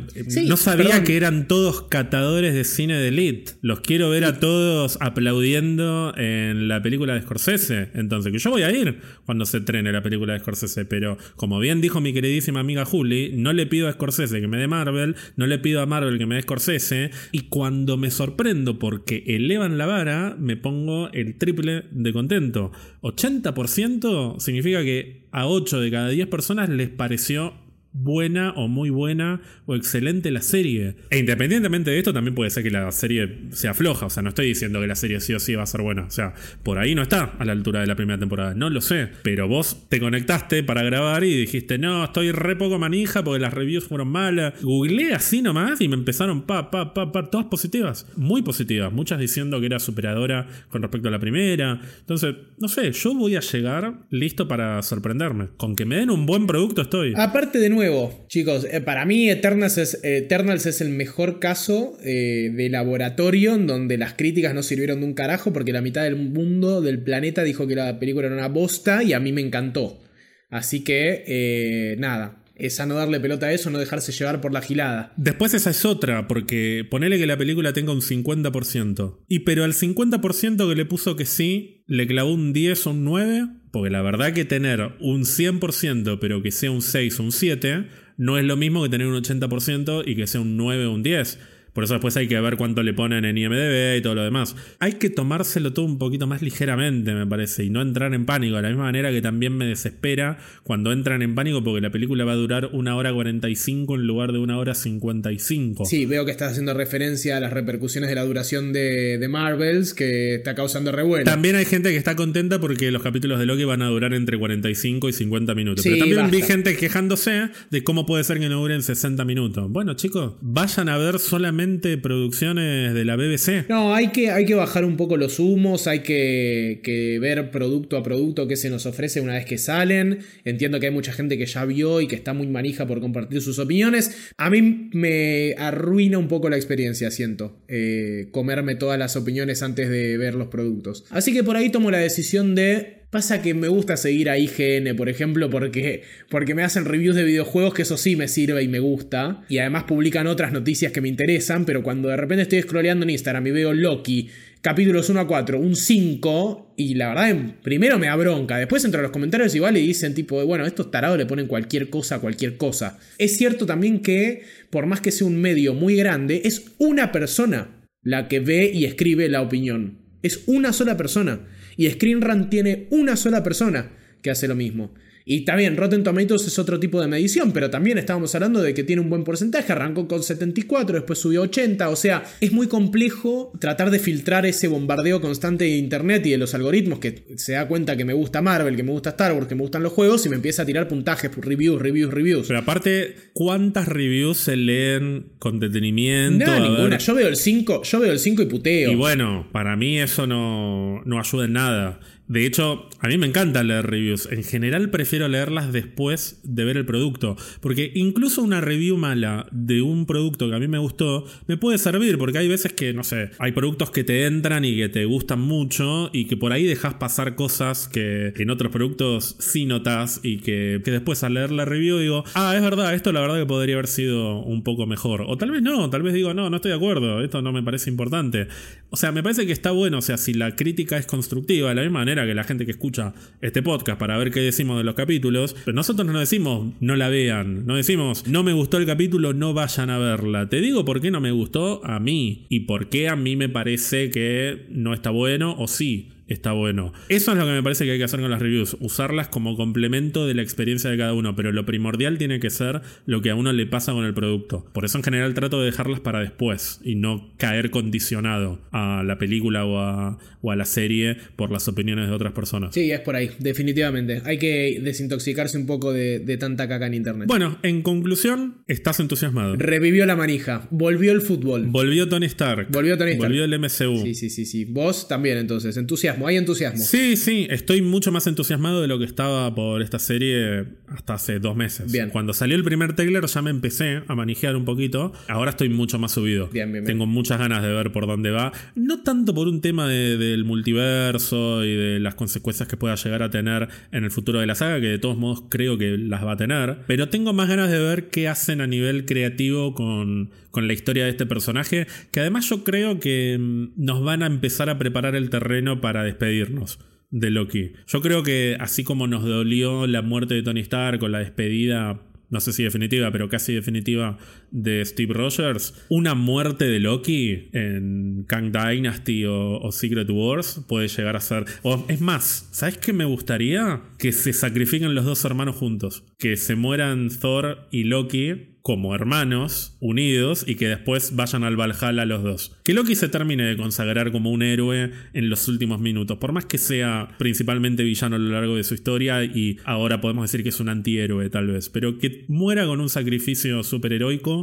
no sabía que eran todos catadores de cine de elite. Los quiero ver a todos aplaudiendo en la película de Scorsese. Entonces, que yo voy a ir cuando se trene la película de Scorsese. Pero, como bien dijo mi queridísima amiga Julie, no le pido a Scorsese que me dé Marvel, no le pido a Marvel que me dé Scorsese. Y cuando me sorprendo porque elevan la vara, me pongo el triple de contento. 80% significa que a 8 de cada 10 personas les pareció buena o muy buena o excelente la serie. E independientemente de esto, también puede ser que la serie sea floja. O sea, no estoy diciendo que la serie sí o sí va a ser buena. O sea, por ahí no está a la altura de la primera temporada. No lo sé. Pero vos te conectaste para grabar y dijiste, no, estoy re poco manija porque las reviews fueron malas. Googleé así nomás y me empezaron pa, pa, pa, pa, todas positivas. Muy positivas. Muchas diciendo que era superadora con respecto a la primera. Entonces, no sé, yo voy a llegar listo para sorprenderme. Con que me den un buen producto estoy. Aparte de nuevo, chicos, eh, para mí Eternals es, Eternals es el mejor caso eh, de laboratorio en donde las críticas no sirvieron de un carajo porque la mitad del mundo, del planeta, dijo que la película era una bosta y a mí me encantó. Así que, eh, nada, es no darle pelota a eso, no dejarse llevar por la gilada. Después esa es otra, porque ponele que la película tenga un 50%. Y pero al 50% que le puso que sí, le clavó un 10 o un 9, porque la verdad que tener un 100% pero que sea un 6 o un 7, no es lo mismo que tener un 80% y que sea un 9 o un 10. Por eso después hay que ver cuánto le ponen en IMDB y todo lo demás. Hay que tomárselo todo un poquito más ligeramente, me parece, y no entrar en pánico. De la misma manera que también me desespera cuando entran en pánico porque la película va a durar una hora 45 en lugar de una hora 55. Sí, veo que estás haciendo referencia a las repercusiones de la duración de, de Marvels que está causando revuelo. También hay gente que está contenta porque los capítulos de Loki van a durar entre 45 y 50 minutos. Pero también vi gente quejándose de cómo puede ser que no duren 60 minutos. Bueno, chicos, vayan a ver solamente producciones de la BBC. No, hay que, hay que bajar un poco los humos, hay que, que, ver producto a producto qué se nos ofrece una vez que salen. Entiendo que hay mucha gente que ya vio y que está muy manija por compartir sus opiniones. A mí me arruina un poco la experiencia, siento, eh, comerme todas las opiniones antes de ver los productos. Así que por ahí tomo la decisión de Pasa que me gusta seguir a IGN, por ejemplo, porque, porque me hacen reviews de videojuegos que eso sí me sirve y me gusta. Y además publican otras noticias que me interesan, pero cuando de repente estoy scrolleando en Instagram y veo Loki, capítulos 1 a 4, un 5, y la verdad, primero me da bronca. Después entro a los comentarios igual y dicen tipo, bueno, estos tarados le ponen cualquier cosa a cualquier cosa. Es cierto también que, por más que sea un medio muy grande, es una persona la que ve y escribe la opinión. Es una sola persona. Y Screen Run tiene una sola persona que hace lo mismo. Y también Rotten Tomatoes es otro tipo de medición, pero también estábamos hablando de que tiene un buen porcentaje, arrancó con 74, después subió a 80, o sea, es muy complejo tratar de filtrar ese bombardeo constante de Internet y de los algoritmos que se da cuenta que me gusta Marvel, que me gusta Star Wars, que me gustan los juegos y me empieza a tirar puntajes, reviews, reviews, reviews. Pero aparte, ¿cuántas reviews se leen con detenimiento? No, ninguna. Yo veo el 5, yo veo el 5 y puteo. Y bueno, para mí eso no, no ayuda en nada. De hecho, a mí me encanta leer reviews. En general prefiero leerlas después de ver el producto. Porque incluso una review mala de un producto que a mí me gustó me puede servir. Porque hay veces que, no sé, hay productos que te entran y que te gustan mucho y que por ahí dejas pasar cosas que, en otros productos sí notas y que, que, después al leer la review digo, ah, es verdad, esto la verdad que podría haber sido un poco mejor. O tal vez no, tal vez digo, no, no estoy de acuerdo, esto no me parece importante. O sea, me parece que está bueno, o sea, si la crítica es constructiva, de la misma manera que la gente que escucha este podcast para ver qué decimos de los capítulos, pero nosotros no decimos no la vean, no decimos no me gustó el capítulo, no vayan a verla. Te digo por qué no me gustó a mí y por qué a mí me parece que no está bueno o sí está bueno. Eso es lo que me parece que hay que hacer con las reviews, usarlas como complemento de la experiencia de cada uno, pero lo primordial tiene que ser lo que a uno le pasa con el producto. Por eso en general trato de dejarlas para después y no caer condicionado a la película o a, o a la serie por las opiniones de otras personas. Sí, es por ahí, definitivamente. Hay que desintoxicarse un poco de, de tanta caca en internet. Bueno, en conclusión, estás entusiasmado. Revivió la manija, volvió el fútbol. Volvió Tony Stark. Volvió Tony Stark. Volvió el MCU. Sí, sí, sí, sí. Vos también entonces, entusiasmo hay entusiasmo. Sí, sí, estoy mucho más entusiasmado de lo que estaba por esta serie hasta hace dos meses. Bien. Cuando salió el primer trailer ya me empecé a manejar un poquito. Ahora estoy mucho más subido. Bien, bien, Tengo muchas ganas de ver por dónde va. No tanto por un tema del multiverso y de las consecuencias que pueda llegar a tener en el futuro de la saga, que de todos modos creo que las va a tener. Pero tengo más ganas de ver qué hacen a nivel creativo con, con la historia de este personaje. Que además yo creo que mm, nos van a empezar a preparar el terreno para despedirnos de Loki. Yo creo que así como nos dolió la muerte de Tony Stark con la despedida no sé si definitiva, pero casi definitiva de Steve Rogers, una muerte de Loki en Kang Dynasty o, Secret Wars puede llegar a ser... O es más, ¿sabes qué me gustaría? Que se sacrifiquen los dos hermanos juntos. Que se mueran Thor y Loki como hermanos unidos y que después vayan al Valhalla los dos. Que Loki se termine de consagrar como un héroe en los últimos minutos, por más que sea principalmente villano a lo largo de su historia y ahora podemos decir que es un antihéroe tal vez, pero que muera con un sacrificio superheroico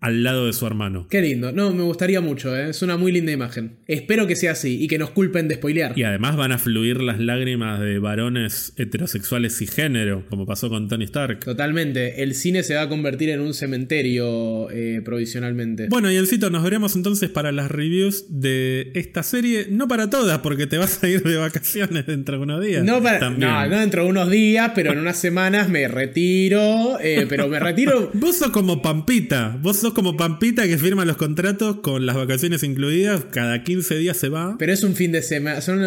al lado de su hermano. Qué lindo. No, me gustaría mucho, ¿eh? es una muy linda imagen. Espero que sea así y que nos culpen de spoilear. Y además van a fluir las lágrimas de varones heterosexuales y género, como pasó con Tony Stark. Totalmente. El cine se va a convertir en un cementerio eh, provisionalmente. Bueno, y Encito, nos veremos entonces para las reviews de esta serie. No para todas, porque te vas a ir de vacaciones dentro de unos días. No, para, no, no dentro de unos días, pero en unas semanas me retiro. Eh, pero me retiro. [LAUGHS] vos sos como Pampita. Vos sos como Pampita que firma los contratos con las vacaciones incluidas. Cada 15 días se va. Pero es un fin de semana. Son,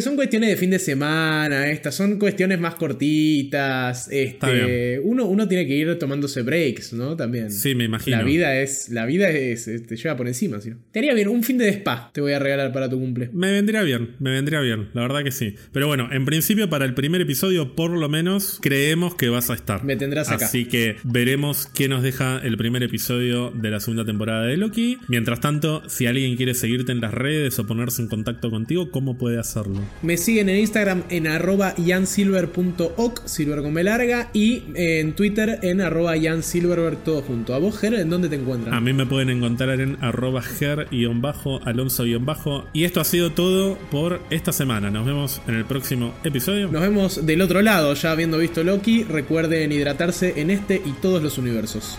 son cuestiones de fin de semana. Estas son cuestiones más cortitas. Este, uno, uno tiene que ir tomándose breaks, ¿no? También. Sí, me imagino. La vida es. La vida es. Te lleva por encima, ¿sí? Te haría bien. Un fin de spa te voy a regalar para tu cumple. Me vendría bien. Me vendría bien. La verdad que sí. Pero bueno, en principio, para el primer episodio, por lo menos, creemos que vas a estar. Me tendrás acá. Así que veremos qué nos deja el primer episodio de la segunda temporada de Loki. Mientras tanto, si alguien quiere seguirte en las redes o ponerse en contacto contigo, ¿cómo puede hacerlo? Me siguen en Instagram en arroba jansilver.oc, silver con larga, y en Twitter en arroba todo junto. ¿A vos, Ger, en dónde te encuentran? A mí me pueden encontrar en arroba ger-alonso-bajo. Y esto ha sido todo por esta semana. Nos vemos en el próximo episodio. Nos vemos del otro lado, ya habiendo visto Loki. Recuerden hidratarse en este y todos los universos.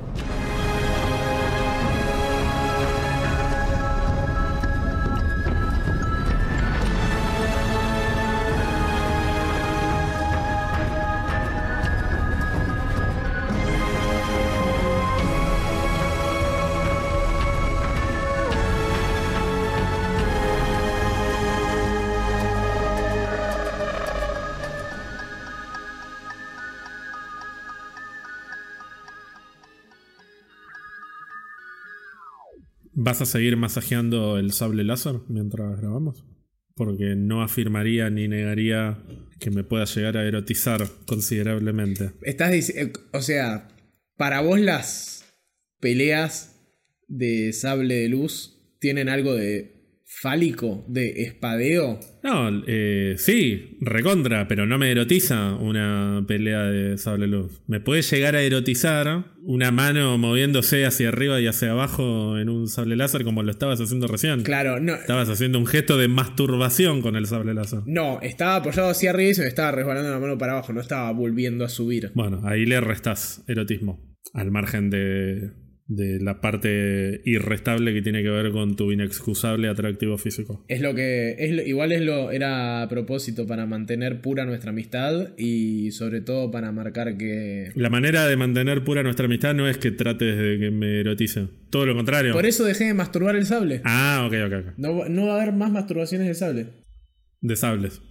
¿Vas a seguir masajeando el sable láser mientras grabamos? Porque no afirmaría ni negaría que me pueda llegar a erotizar considerablemente. Estás diciendo, o sea, para vos las peleas de sable de luz tienen algo de fálico, de espadeo. No, eh, sí, recontra, pero no me erotiza una pelea de sable luz. Me puede llegar a erotizar una mano moviéndose hacia arriba y hacia abajo en un sable láser como lo estabas haciendo recién. Claro, no. Estabas haciendo un gesto de masturbación con el sable láser. No, estaba apoyado hacia arriba y se me estaba resbalando la mano para abajo, no estaba volviendo a subir. Bueno, ahí le restas erotismo. Al margen de de la parte irrestable que tiene que ver con tu inexcusable atractivo físico. Es lo que es igual es lo era a propósito para mantener pura nuestra amistad y sobre todo para marcar que la manera de mantener pura nuestra amistad no es que trates de que me erotice, todo lo contrario. Por eso dejé de masturbar el sable. Ah, ok, ok, ok. No, no va a haber más masturbaciones de sable. De sables.